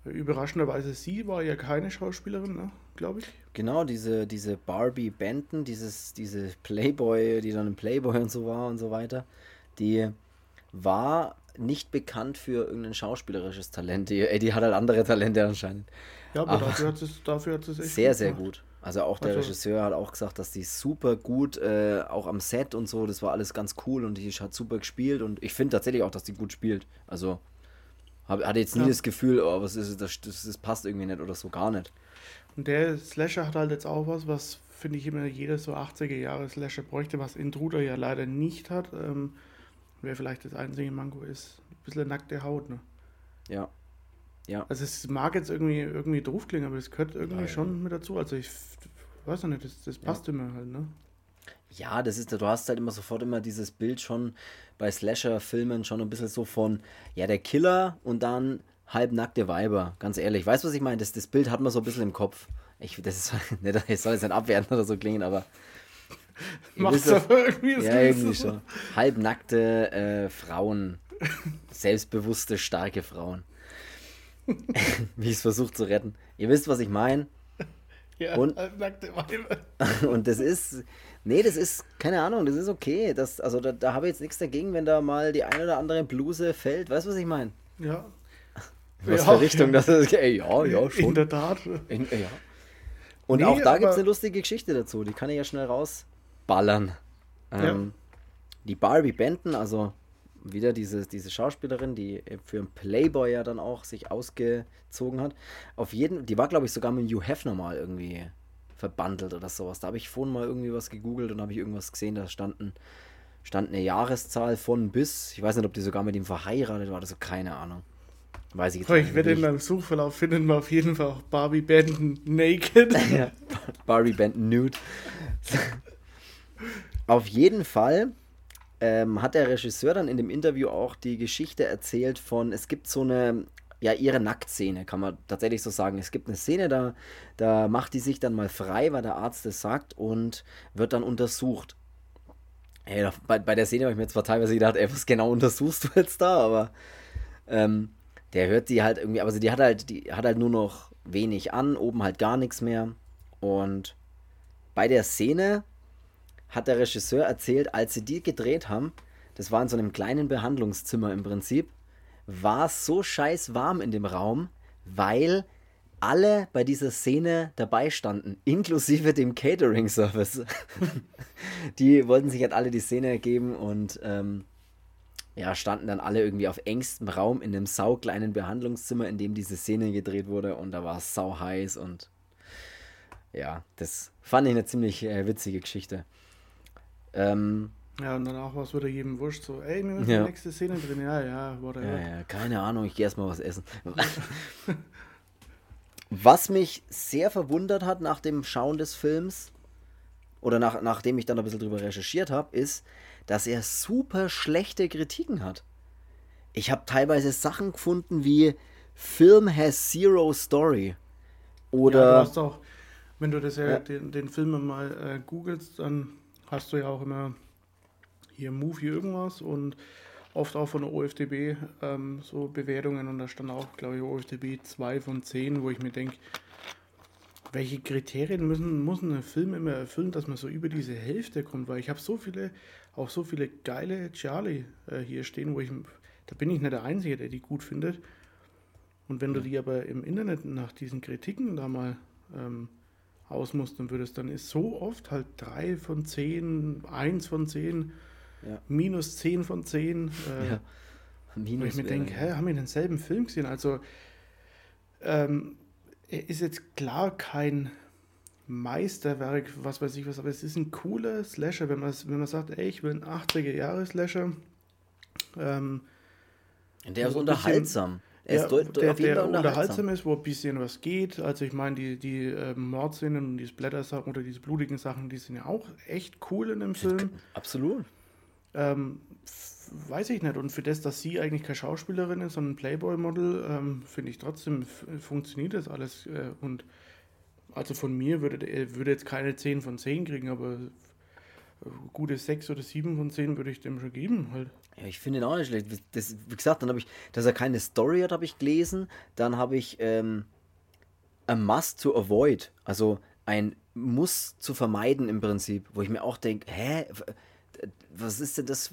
überraschenderweise, sie war ja keine Schauspielerin, ne? glaube ich. Genau, diese, diese Barbie Benton, dieses, diese Playboy, die dann im Playboy und so war und so weiter, die war nicht bekannt für irgendein schauspielerisches Talent. Die, die hat halt andere Talente anscheinend. Ja, aber, aber dafür hat dafür hat es echt sehr, sehr gut. Also auch der also, Regisseur hat auch gesagt, dass die super gut, äh, auch am Set und so, das war alles ganz cool und die hat super gespielt und ich finde tatsächlich auch, dass die gut spielt. Also hab, hatte jetzt nie ja. das Gefühl, oh, was ist das, das, das passt irgendwie nicht oder so, gar nicht. Und der Slasher hat halt jetzt auch was, was finde ich immer jeder so 80er Jahre Slasher bräuchte, was Intruder ja leider nicht hat. Ähm, Wer vielleicht das einzige Mango ist, ein bisschen nackte Haut, ne? Ja, ja. Also es mag jetzt irgendwie, irgendwie doof klingen, aber es gehört irgendwie ja, schon mit dazu. Also ich weiß ja nicht, das, das passt immer halt, ne? Ja, das ist, du hast halt immer sofort immer dieses Bild schon bei Slasher-Filmen schon ein bisschen so von, ja, der Killer und dann halbnackte Weiber, ganz ehrlich. Weißt du, was ich meine? Das, das Bild hat man so ein bisschen im Kopf. Ich, das ist, nicht, das soll jetzt nicht abwerten oder so klingen, aber. Macht's aber irgendwie Ja, irgendwie schon. Halbnackte äh, Frauen. Selbstbewusste, starke Frauen. wie ich es versucht zu retten. Ihr wisst, was ich meine. Ja, und, nackte Weiber. und das ist, nee, das ist, keine Ahnung, das ist okay. Das, also da, da habe ich jetzt nichts dagegen, wenn da mal die eine oder andere Bluse fällt. Weißt du, was ich meine? Ja. Was ja, für Richtung ja. das ist? Ey, ja, ja, schon. In der Tat. In, ja. Und nee, auch da gibt es eine lustige Geschichte dazu, die kann ich ja schnell rausballern. Ähm, ja. Die Barbie Benton, also wieder diese, diese Schauspielerin, die für einen Playboy ja dann auch sich ausgezogen hat. Auf jeden, die war glaube ich sogar mit Hugh Hefner mal irgendwie verbandelt oder sowas. Da habe ich vorhin mal irgendwie was gegoogelt und habe ich irgendwas gesehen, da standen, stand eine Jahreszahl von bis. Ich weiß nicht, ob die sogar mit ihm verheiratet war oder so, keine Ahnung. Weiß ich jetzt nicht. Ich werde in meinem Suchverlauf finden wir auf jeden Fall auch Barbie Benton naked. Barbie Benton nude. auf jeden Fall ähm, hat der Regisseur dann in dem Interview auch die Geschichte erzählt von, es gibt so eine, ja, ihre Nacktszene, kann man tatsächlich so sagen. Es gibt eine Szene, da, da macht die sich dann mal frei, weil der Arzt es sagt und wird dann untersucht. Ey, bei, bei der Szene habe ich mir zwar teilweise gedacht, ey, was genau untersuchst du jetzt da, aber ähm, der hört sie halt irgendwie, sie, die hat halt, die hat halt nur noch wenig an, oben halt gar nichts mehr. Und bei der Szene hat der Regisseur erzählt, als sie die gedreht haben, das war in so einem kleinen Behandlungszimmer im Prinzip, war es so scheiß warm in dem Raum, weil alle bei dieser Szene dabei standen, inklusive dem Catering-Service. die wollten sich halt alle die Szene geben und ähm, ja, standen dann alle irgendwie auf engstem Raum in einem saukleinen Behandlungszimmer, in dem diese Szene gedreht wurde und da war es sau heiß und ja, das fand ich eine ziemlich äh, witzige Geschichte. Ähm, ja, und danach war es wieder jedem wurscht, so, ey, wir müssen ja. die nächste Szene drin, ja, ja, whatever. Ja, ja, keine Ahnung, ich gehe erstmal was essen. was mich sehr verwundert hat nach dem Schauen des Films, oder nach, nachdem ich dann ein bisschen drüber recherchiert habe, ist, dass er super schlechte Kritiken hat. Ich habe teilweise Sachen gefunden wie Film has zero story. Oder. Ja, du hast auch, wenn du das ja, ja. Den, den Film mal äh, googelst, dann hast du ja auch immer hier Movie irgendwas und oft auch von der OFDB ähm, so Bewertungen und da stand auch, glaube ich, OFDB 2 von 10, wo ich mir denke, welche Kriterien müssen, muss ein Film immer erfüllen, dass man so über diese Hälfte kommt, weil ich habe so viele auch so viele geile Charlie äh, hier stehen, wo ich, da bin ich nicht der Einzige, der die gut findet. Und wenn du die aber im Internet nach diesen Kritiken da mal ähm, ausmustern würdest, dann ist so oft halt 3 von 10, 1 von 10, ja. minus 10 von 10. Äh, ja. Minus wo ich mir denke, hä, haben wir denselben Film gesehen? Also, ähm, er ist jetzt klar kein Meisterwerk, was weiß ich was, aber es ist ein cooler Slasher, wenn man, wenn man sagt, ey, ich will einen 80er-Jahre-Slasher. Ähm, der ist unterhaltsam. Er ist der, der, der unterhaltsam ist, wo ein bisschen was geht. Also ich meine, die, die äh, Mordszenen und die Splatter-Sachen oder diese blutigen Sachen, die sind ja auch echt cool in dem Film. Absolut. Ähm, weiß ich nicht. Und für das, dass sie eigentlich keine Schauspielerin ist, sondern ein Playboy-Model, ähm, finde ich trotzdem, funktioniert das alles. Äh, und also von mir würde er würde jetzt keine 10 von 10 kriegen, aber gute 6 oder 7 von 10 würde ich dem schon geben halt. Ja, ich finde ihn auch nicht schlecht. Das, wie gesagt, dann habe ich, dass er keine Story hat, habe ich gelesen. Dann habe ich ähm, a must to avoid, also ein muss zu vermeiden im Prinzip, wo ich mir auch denke, hä, was ist denn das?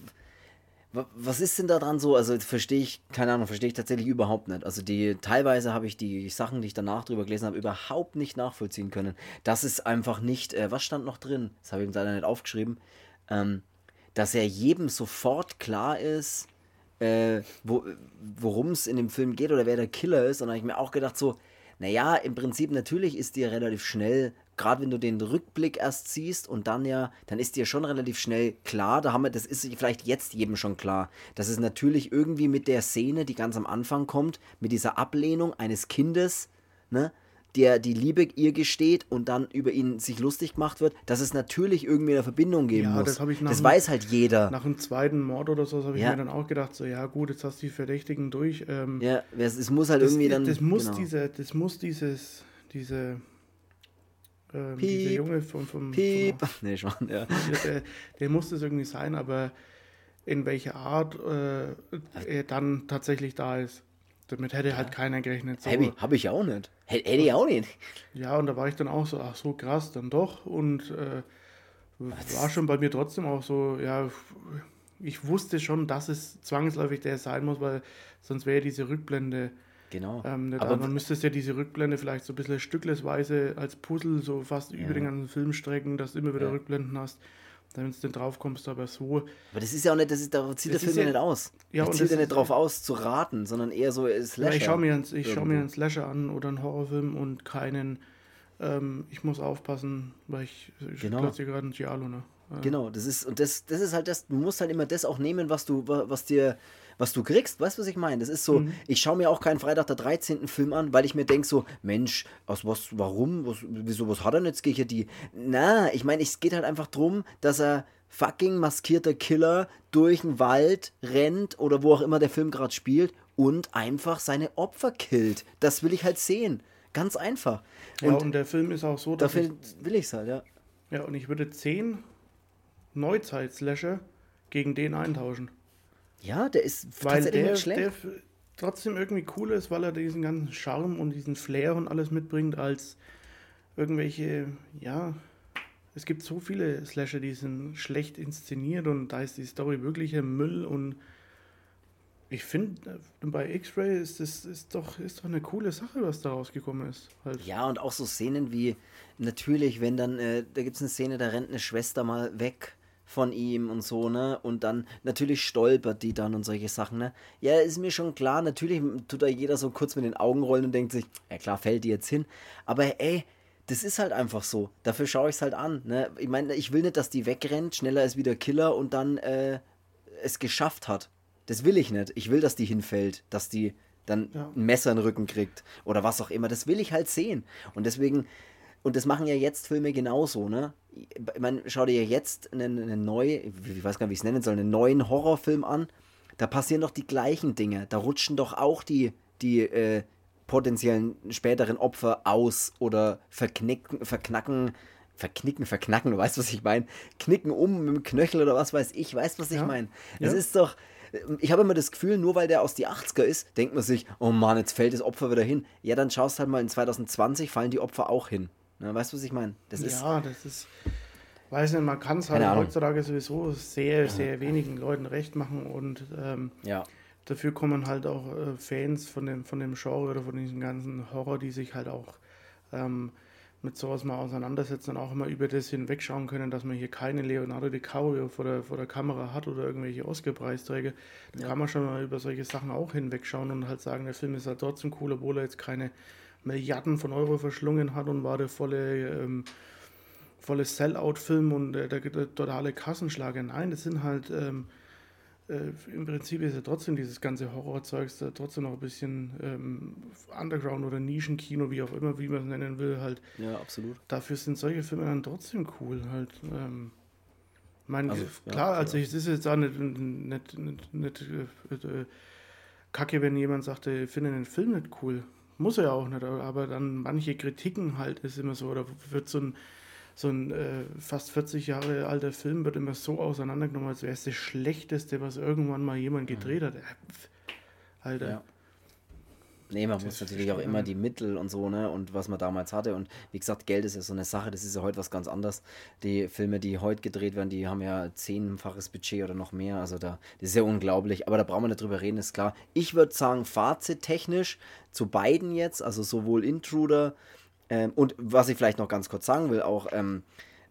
Was ist denn da dran so? Also verstehe ich, keine Ahnung, verstehe ich tatsächlich überhaupt nicht. Also die teilweise habe ich die Sachen, die ich danach drüber gelesen habe, überhaupt nicht nachvollziehen können. Das ist einfach nicht, äh, was stand noch drin? Das habe ich leider nicht aufgeschrieben. Ähm, dass er jedem sofort klar ist, äh, wo, worum es in dem Film geht oder wer der Killer ist. Und dann habe ich mir auch gedacht, so, naja, im Prinzip natürlich ist dir relativ schnell gerade wenn du den Rückblick erst siehst und dann ja, dann ist dir schon relativ schnell klar, da haben wir, das ist vielleicht jetzt jedem schon klar, dass es natürlich irgendwie mit der Szene, die ganz am Anfang kommt, mit dieser Ablehnung eines Kindes, ne, der die Liebe ihr gesteht und dann über ihn sich lustig gemacht wird, dass es natürlich irgendwie eine Verbindung geben ja, muss. Das, ich das weiß halt jeder. Nach dem zweiten Mord oder so habe ich ja. mir dann auch gedacht, so ja gut, jetzt hast du die Verdächtigen durch. Ähm, ja, es, es, muss halt das, irgendwie dann. Das muss genau. diese, das muss dieses, diese ähm, dieser Junge vom, vom, Piep. Vom, nee, schon, ja. Der, der, muss das irgendwie sein, aber in welcher Art äh, er dann tatsächlich da ist. Damit hätte ja. halt keiner gerechnet. So. Habe hab ich auch nicht. Hätte ich auch nicht. Ja, und da war ich dann auch so, ach so krass, dann doch. Und äh, war schon bei mir trotzdem auch so, ja, ich wusste schon, dass es zwangsläufig der sein muss, weil sonst wäre diese Rückblende Genau. Ähm, aber man müsste es ja diese Rückblende vielleicht so ein bisschen stücklesweise als Puzzle so fast ja. über den ganzen Film strecken, dass du immer wieder ja. Rückblenden hast, damit du dann drauf kommst, aber so. Aber das ist ja auch nicht, das ist, da zieht das der Film ja nicht aus. Ja, und zieht ja nicht drauf aus zu raten, sondern eher so Slasher. Ja, ich schaue mir, einen, ich schau mir einen Slasher an oder einen Horrorfilm und keinen ähm, ich muss aufpassen, weil ich, ich Genau. klotze gerade ein Giallo, ne? Genau, das ist, und das, das ist halt das, du musst halt immer das auch nehmen, was du, wa- was dir, was du kriegst, weißt du, was ich meine? Das ist so, ich schaue mir auch keinen Freitag der 13. Film an, weil ich mir denke so, Mensch, aus was, warum, was, wieso, was hat er denn jetzt gegen die? Na, ich meine, es geht halt einfach drum, dass er fucking maskierter Killer durch den Wald rennt oder wo auch immer der Film gerade spielt und einfach seine Opfer killt. Das will ich halt sehen. Ganz einfach. Ja, Und und der Film ist auch so, dass dafür will ich es halt, ja. ich, ja, und ich würde zehn Neuzeit-Slasher gegen den eintauschen. Ja, der ist Weil tatsächlich der, nicht schlecht. der trotzdem irgendwie cool ist, weil er diesen ganzen Charme und diesen Flair und alles mitbringt, als irgendwelche, ja, es gibt so viele Slasher, die sind schlecht inszeniert und da ist die Story wirklich ein Müll und ich finde, bei X-Ray ist das ist doch, ist doch eine coole Sache, was da rausgekommen ist. Halt. Ja, und auch so Szenen wie, natürlich, wenn dann, äh, da gibt es eine Szene, da rennt eine Schwester mal weg von ihm und so, ne? Und dann, natürlich stolpert die dann und solche Sachen, ne? Ja, ist mir schon klar, natürlich tut da jeder so kurz mit den Augen rollen und denkt sich, ja klar, fällt die jetzt hin. Aber ey, das ist halt einfach so. Dafür schaue ich es halt an, ne? Ich meine, ich will nicht, dass die wegrennt, schneller ist wieder Killer und dann äh, es geschafft hat. Das will ich nicht. Ich will, dass die hinfällt, dass die dann Ja. ein Messer in den Rücken kriegt oder was auch immer. Das will ich halt sehen. Und deswegen, und das machen ja jetzt Filme genauso, ne? Ich meine, schau dir ja jetzt einen, einen neu, ich weiß gar nicht, wie ich es nennen soll, einen neuen Horrorfilm an. Da passieren doch die gleichen Dinge. Da rutschen doch auch die, die äh, potenziellen späteren Opfer aus oder verknicken, verknacken, verknicken, verknacken, du weißt, was ich meine. Knicken um mit dem Knöchel oder was weiß ich, weißt, was ich Ja. meine. Das Ja. ist doch. Ich habe immer das Gefühl, nur weil der aus die 80er ist, denkt man sich, oh Mann, jetzt fällt das Opfer wieder hin. Ja, dann schaust halt mal in 2020, fallen die Opfer auch hin. Na, weißt du, was ich meine? Das ist. Ja, das ist, weiß nicht, man kann es halt heutzutage sowieso sehr, sehr wenigen Leuten recht machen und ähm, Ja. dafür kommen halt auch äh, Fans von dem, von dem Genre oder von diesem ganzen Horror, die sich halt auch ähm, mit sowas mal auseinandersetzen und auch immer über das hinwegschauen können, dass man hier keine Leonardo DiCaprio vor der, vor der Kamera hat oder irgendwelche Oscar-Preisträger. Da kann man schon mal über solche Sachen auch hinwegschauen und halt sagen, der Film ist halt trotzdem cool, obwohl er jetzt keine Milliarden von Euro verschlungen hat und war der volle, ähm, volle Sellout-Film und äh, der, der totale Kassenschlager. Nein, das sind halt ähm, äh, im Prinzip ist ja trotzdem dieses ganze Horrorzeugs da trotzdem noch ein bisschen ähm, Underground oder Nischenkino, wie auch immer, wie man es nennen will, halt. Ja, absolut. Dafür sind solche Filme dann trotzdem cool, halt. Ähm, mein, Also, ja, klar, also ja. es ist jetzt auch nicht, nicht, nicht, nicht äh, äh, kacke, wenn jemand sagt, ich finde den Film nicht cool. Muss er ja auch nicht, aber- dann manche Kritiken halt ist immer so, oder wird so ein, so ein äh, fast 40 Jahre alter Film wird immer so auseinandergenommen, als wäre es das Schlechteste, was irgendwann mal jemand gedreht hat. Äh, Alter. Ja. Nee, man muss natürlich auch immer die Mittel und so, ne? Und was man damals hatte. Und wie gesagt, Geld ist ja so eine Sache, das ist ja heute was ganz anderes. Die Filme, die heute gedreht werden, die haben ja zehnfaches Budget oder noch mehr. Also da, das ist ja unglaublich. Aber da brauchen wir nicht drüber reden, ist klar. Ich würde sagen, fazittechnisch zu beiden jetzt, also sowohl Intruder ähm, und was ich vielleicht noch ganz kurz sagen will, auch ähm,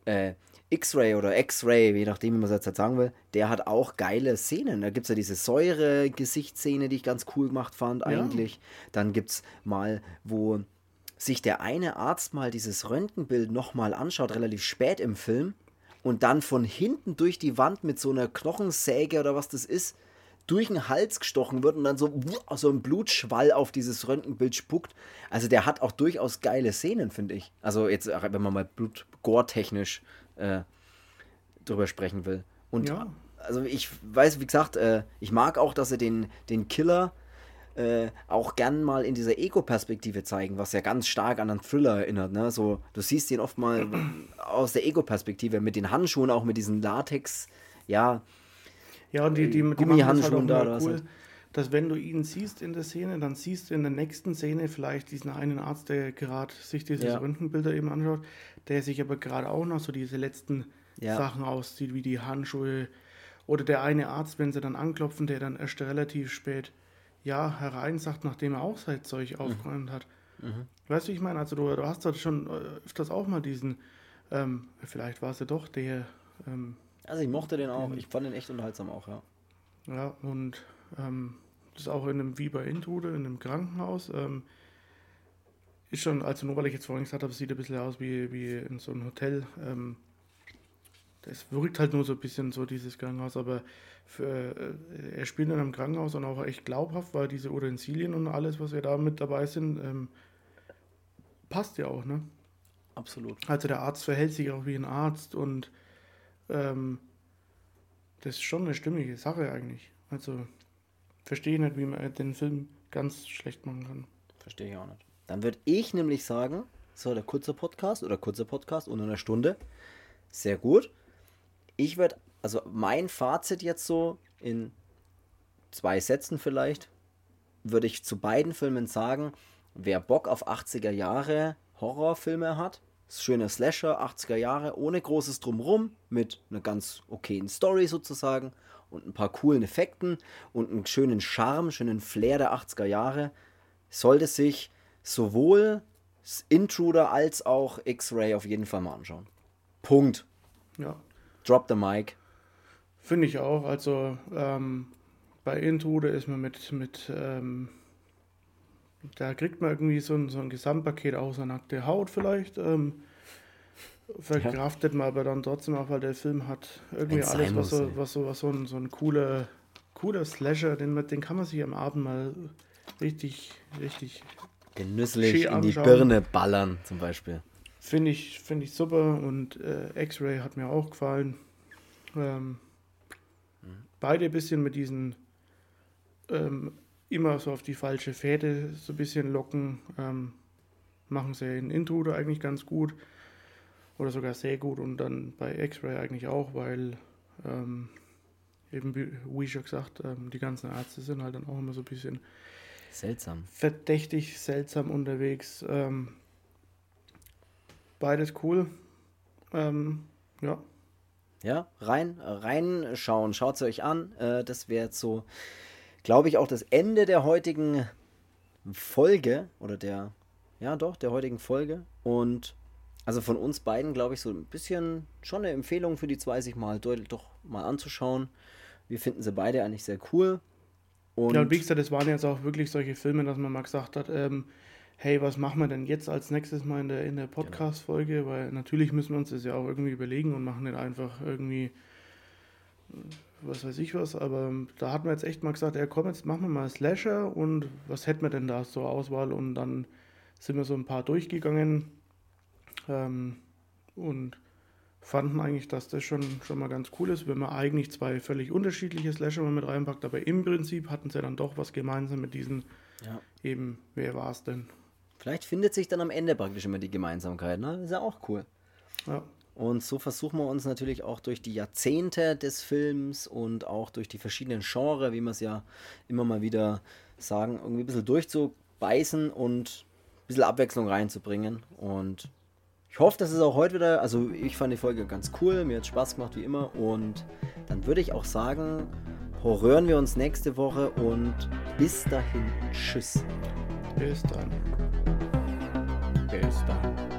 äh, X-Ray oder X-Ray, je nachdem, wie man es jetzt halt sagen will, der hat auch geile Szenen. Da gibt es ja diese Säure-Gesichtsszene, die ich ganz cool gemacht fand, eigentlich. Dann gibt es mal, wo sich der eine Arzt mal dieses Röntgenbild nochmal anschaut, relativ spät im Film, und dann von hinten durch die Wand mit so einer Knochensäge oder was das ist, durch den Hals gestochen wird und dann so, so ein Blutschwall auf dieses Röntgenbild spuckt. Also der hat auch durchaus geile Szenen, finde ich. Also jetzt, wenn man mal Blut-Gore-technisch äh, drüber sprechen will. Und Ja. also ich weiß, wie gesagt, äh, ich mag auch, dass sie den, den Killer äh, auch gern mal in dieser Ego-Perspektive zeigen, was ja ganz stark an einen Thriller erinnert. Ne? So, du siehst ihn oft mal aus der Ego-Perspektive mit den Handschuhen, auch mit diesen Latex, ja, Ja, die, die, die das halt Gummihandschuhen auch da, cool, halt. Dass wenn du ihn siehst in der Szene, dann siehst du in der nächsten Szene vielleicht diesen einen Arzt, der gerade sich dieses Ja. Röntgenbilder eben anschaut, der sich aber gerade auch noch so diese letzten Ja. Sachen auszieht, wie die Handschuhe oder der eine Arzt, wenn sie dann anklopfen, der dann erst relativ spät ja herein sagt, nachdem er auch sein Mhm. Zeug aufgeräumt hat. Weißt du, wie ich meine? Also du, du hast da schon äh, öfters auch mal diesen, ähm, vielleicht war es ja doch der, ähm, Also ich mochte den auch. Ich fand den echt unterhaltsam auch, ja. Ja, und ähm, das ist auch in einem, wie bei Intrude, in einem Krankenhaus. Ähm, ist schon, also nur weil ich jetzt vorhin gesagt habe, es sieht ein bisschen aus wie, wie in so einem Hotel. Ähm, das wirkt halt nur so ein bisschen so dieses Krankenhaus, aber für, äh, er spielt in einem Krankenhaus und auch echt glaubhaft, weil diese Utensilien und alles, was wir da mit dabei sind, ähm, passt ja auch, ne? Absolut. Also der Arzt verhält sich auch wie ein Arzt und ähm, das ist schon eine stimmige Sache eigentlich. Also verstehe nicht, wie man den Film ganz schlecht machen kann. Verstehe ich auch nicht. Dann würde ich nämlich sagen, so der kurze Podcast oder kurzer Podcast unter einer Stunde. Sehr gut. Ich würde, also mein Fazit jetzt so in zwei Sätzen vielleicht, würde ich zu beiden Filmen sagen, wer Bock auf 80er Jahre Horrorfilme hat, schöner Slasher, 80er Jahre, ohne großes Drumrum, mit einer ganz okayen Story sozusagen und ein paar coolen Effekten und einen schönen Charme, schönen Flair der 80er Jahre, sollte sich sowohl Intruder als auch X-Ray auf jeden Fall mal anschauen. Punkt. Ja. Drop the mic. Finde ich auch. Also ähm, bei Intruder ist man mit, mit ähm, da kriegt man irgendwie so ein, so ein Gesamtpaket außer nackte Haut vielleicht. Ähm, verkraftet ja. man aber dann trotzdem auch, weil der Film hat irgendwie Wenn's alles, was so, was so, was so ein, so ein cooler, cooler Slasher, den, den kann man sich am Abend mal richtig, richtig genüsslich in die Birne ballern, zum Beispiel. Finde ich, find ich super und äh, X-Ray hat mir auch gefallen. Ähm, mhm. Beide ein bisschen mit diesen ähm, immer so auf die falsche Fährte so ein bisschen locken. Ähm, machen sie in Intruder eigentlich ganz gut oder sogar sehr gut und dann bei X-Ray eigentlich auch, weil ähm, eben wie schon gesagt, ähm, die ganzen Ärzte sind halt dann auch immer so ein bisschen seltsam, verdächtig seltsam unterwegs. Ähm, beides cool. Ähm, ja. Ja, rein, reinschauen, schaut es euch an. Äh, das wäre jetzt so glaube ich, auch das Ende der heutigen Folge oder der, ja doch, der heutigen Folge. Und also von uns beiden, glaube ich, so ein bisschen schon eine Empfehlung für die zwei, sich mal doch mal anzuschauen. Wir finden sie beide eigentlich sehr cool. Und ja, und wie gesagt, das waren jetzt auch wirklich solche Filme, dass man mal gesagt hat, ähm, hey, was machen wir denn jetzt als nächstes mal in der, in der genau. Podcast-Folge? Weil natürlich müssen wir uns das ja auch irgendwie überlegen und machen nicht einfach irgendwie was weiß ich was, aber da hat man jetzt echt mal gesagt, ja komm, jetzt machen wir mal Slasher und was hätten wir denn da zur Auswahl und dann sind wir so ein paar durchgegangen ähm, und fanden eigentlich, dass das schon, schon mal ganz cool ist, wenn man eigentlich zwei völlig unterschiedliche Slasher mal mit reinpackt, aber im Prinzip hatten sie dann doch was gemeinsam mit diesen ja. eben, wer war es denn? Vielleicht findet sich dann am Ende praktisch immer die Gemeinsamkeit, ne? Ist ja auch cool. Ja. Und so versuchen wir uns natürlich auch durch die Jahrzehnte des Films und auch durch die verschiedenen Genres, wie wir es ja immer mal wieder sagen, irgendwie ein bisschen durchzubeißen und ein bisschen Abwechslung reinzubringen. Und ich hoffe, dass es auch heute wieder, also ich fand die Folge ganz cool, mir hat Spaß gemacht wie immer. Und dann würde ich auch sagen, hören wir uns nächste Woche und bis dahin, tschüss. Bis dann. Bis dann.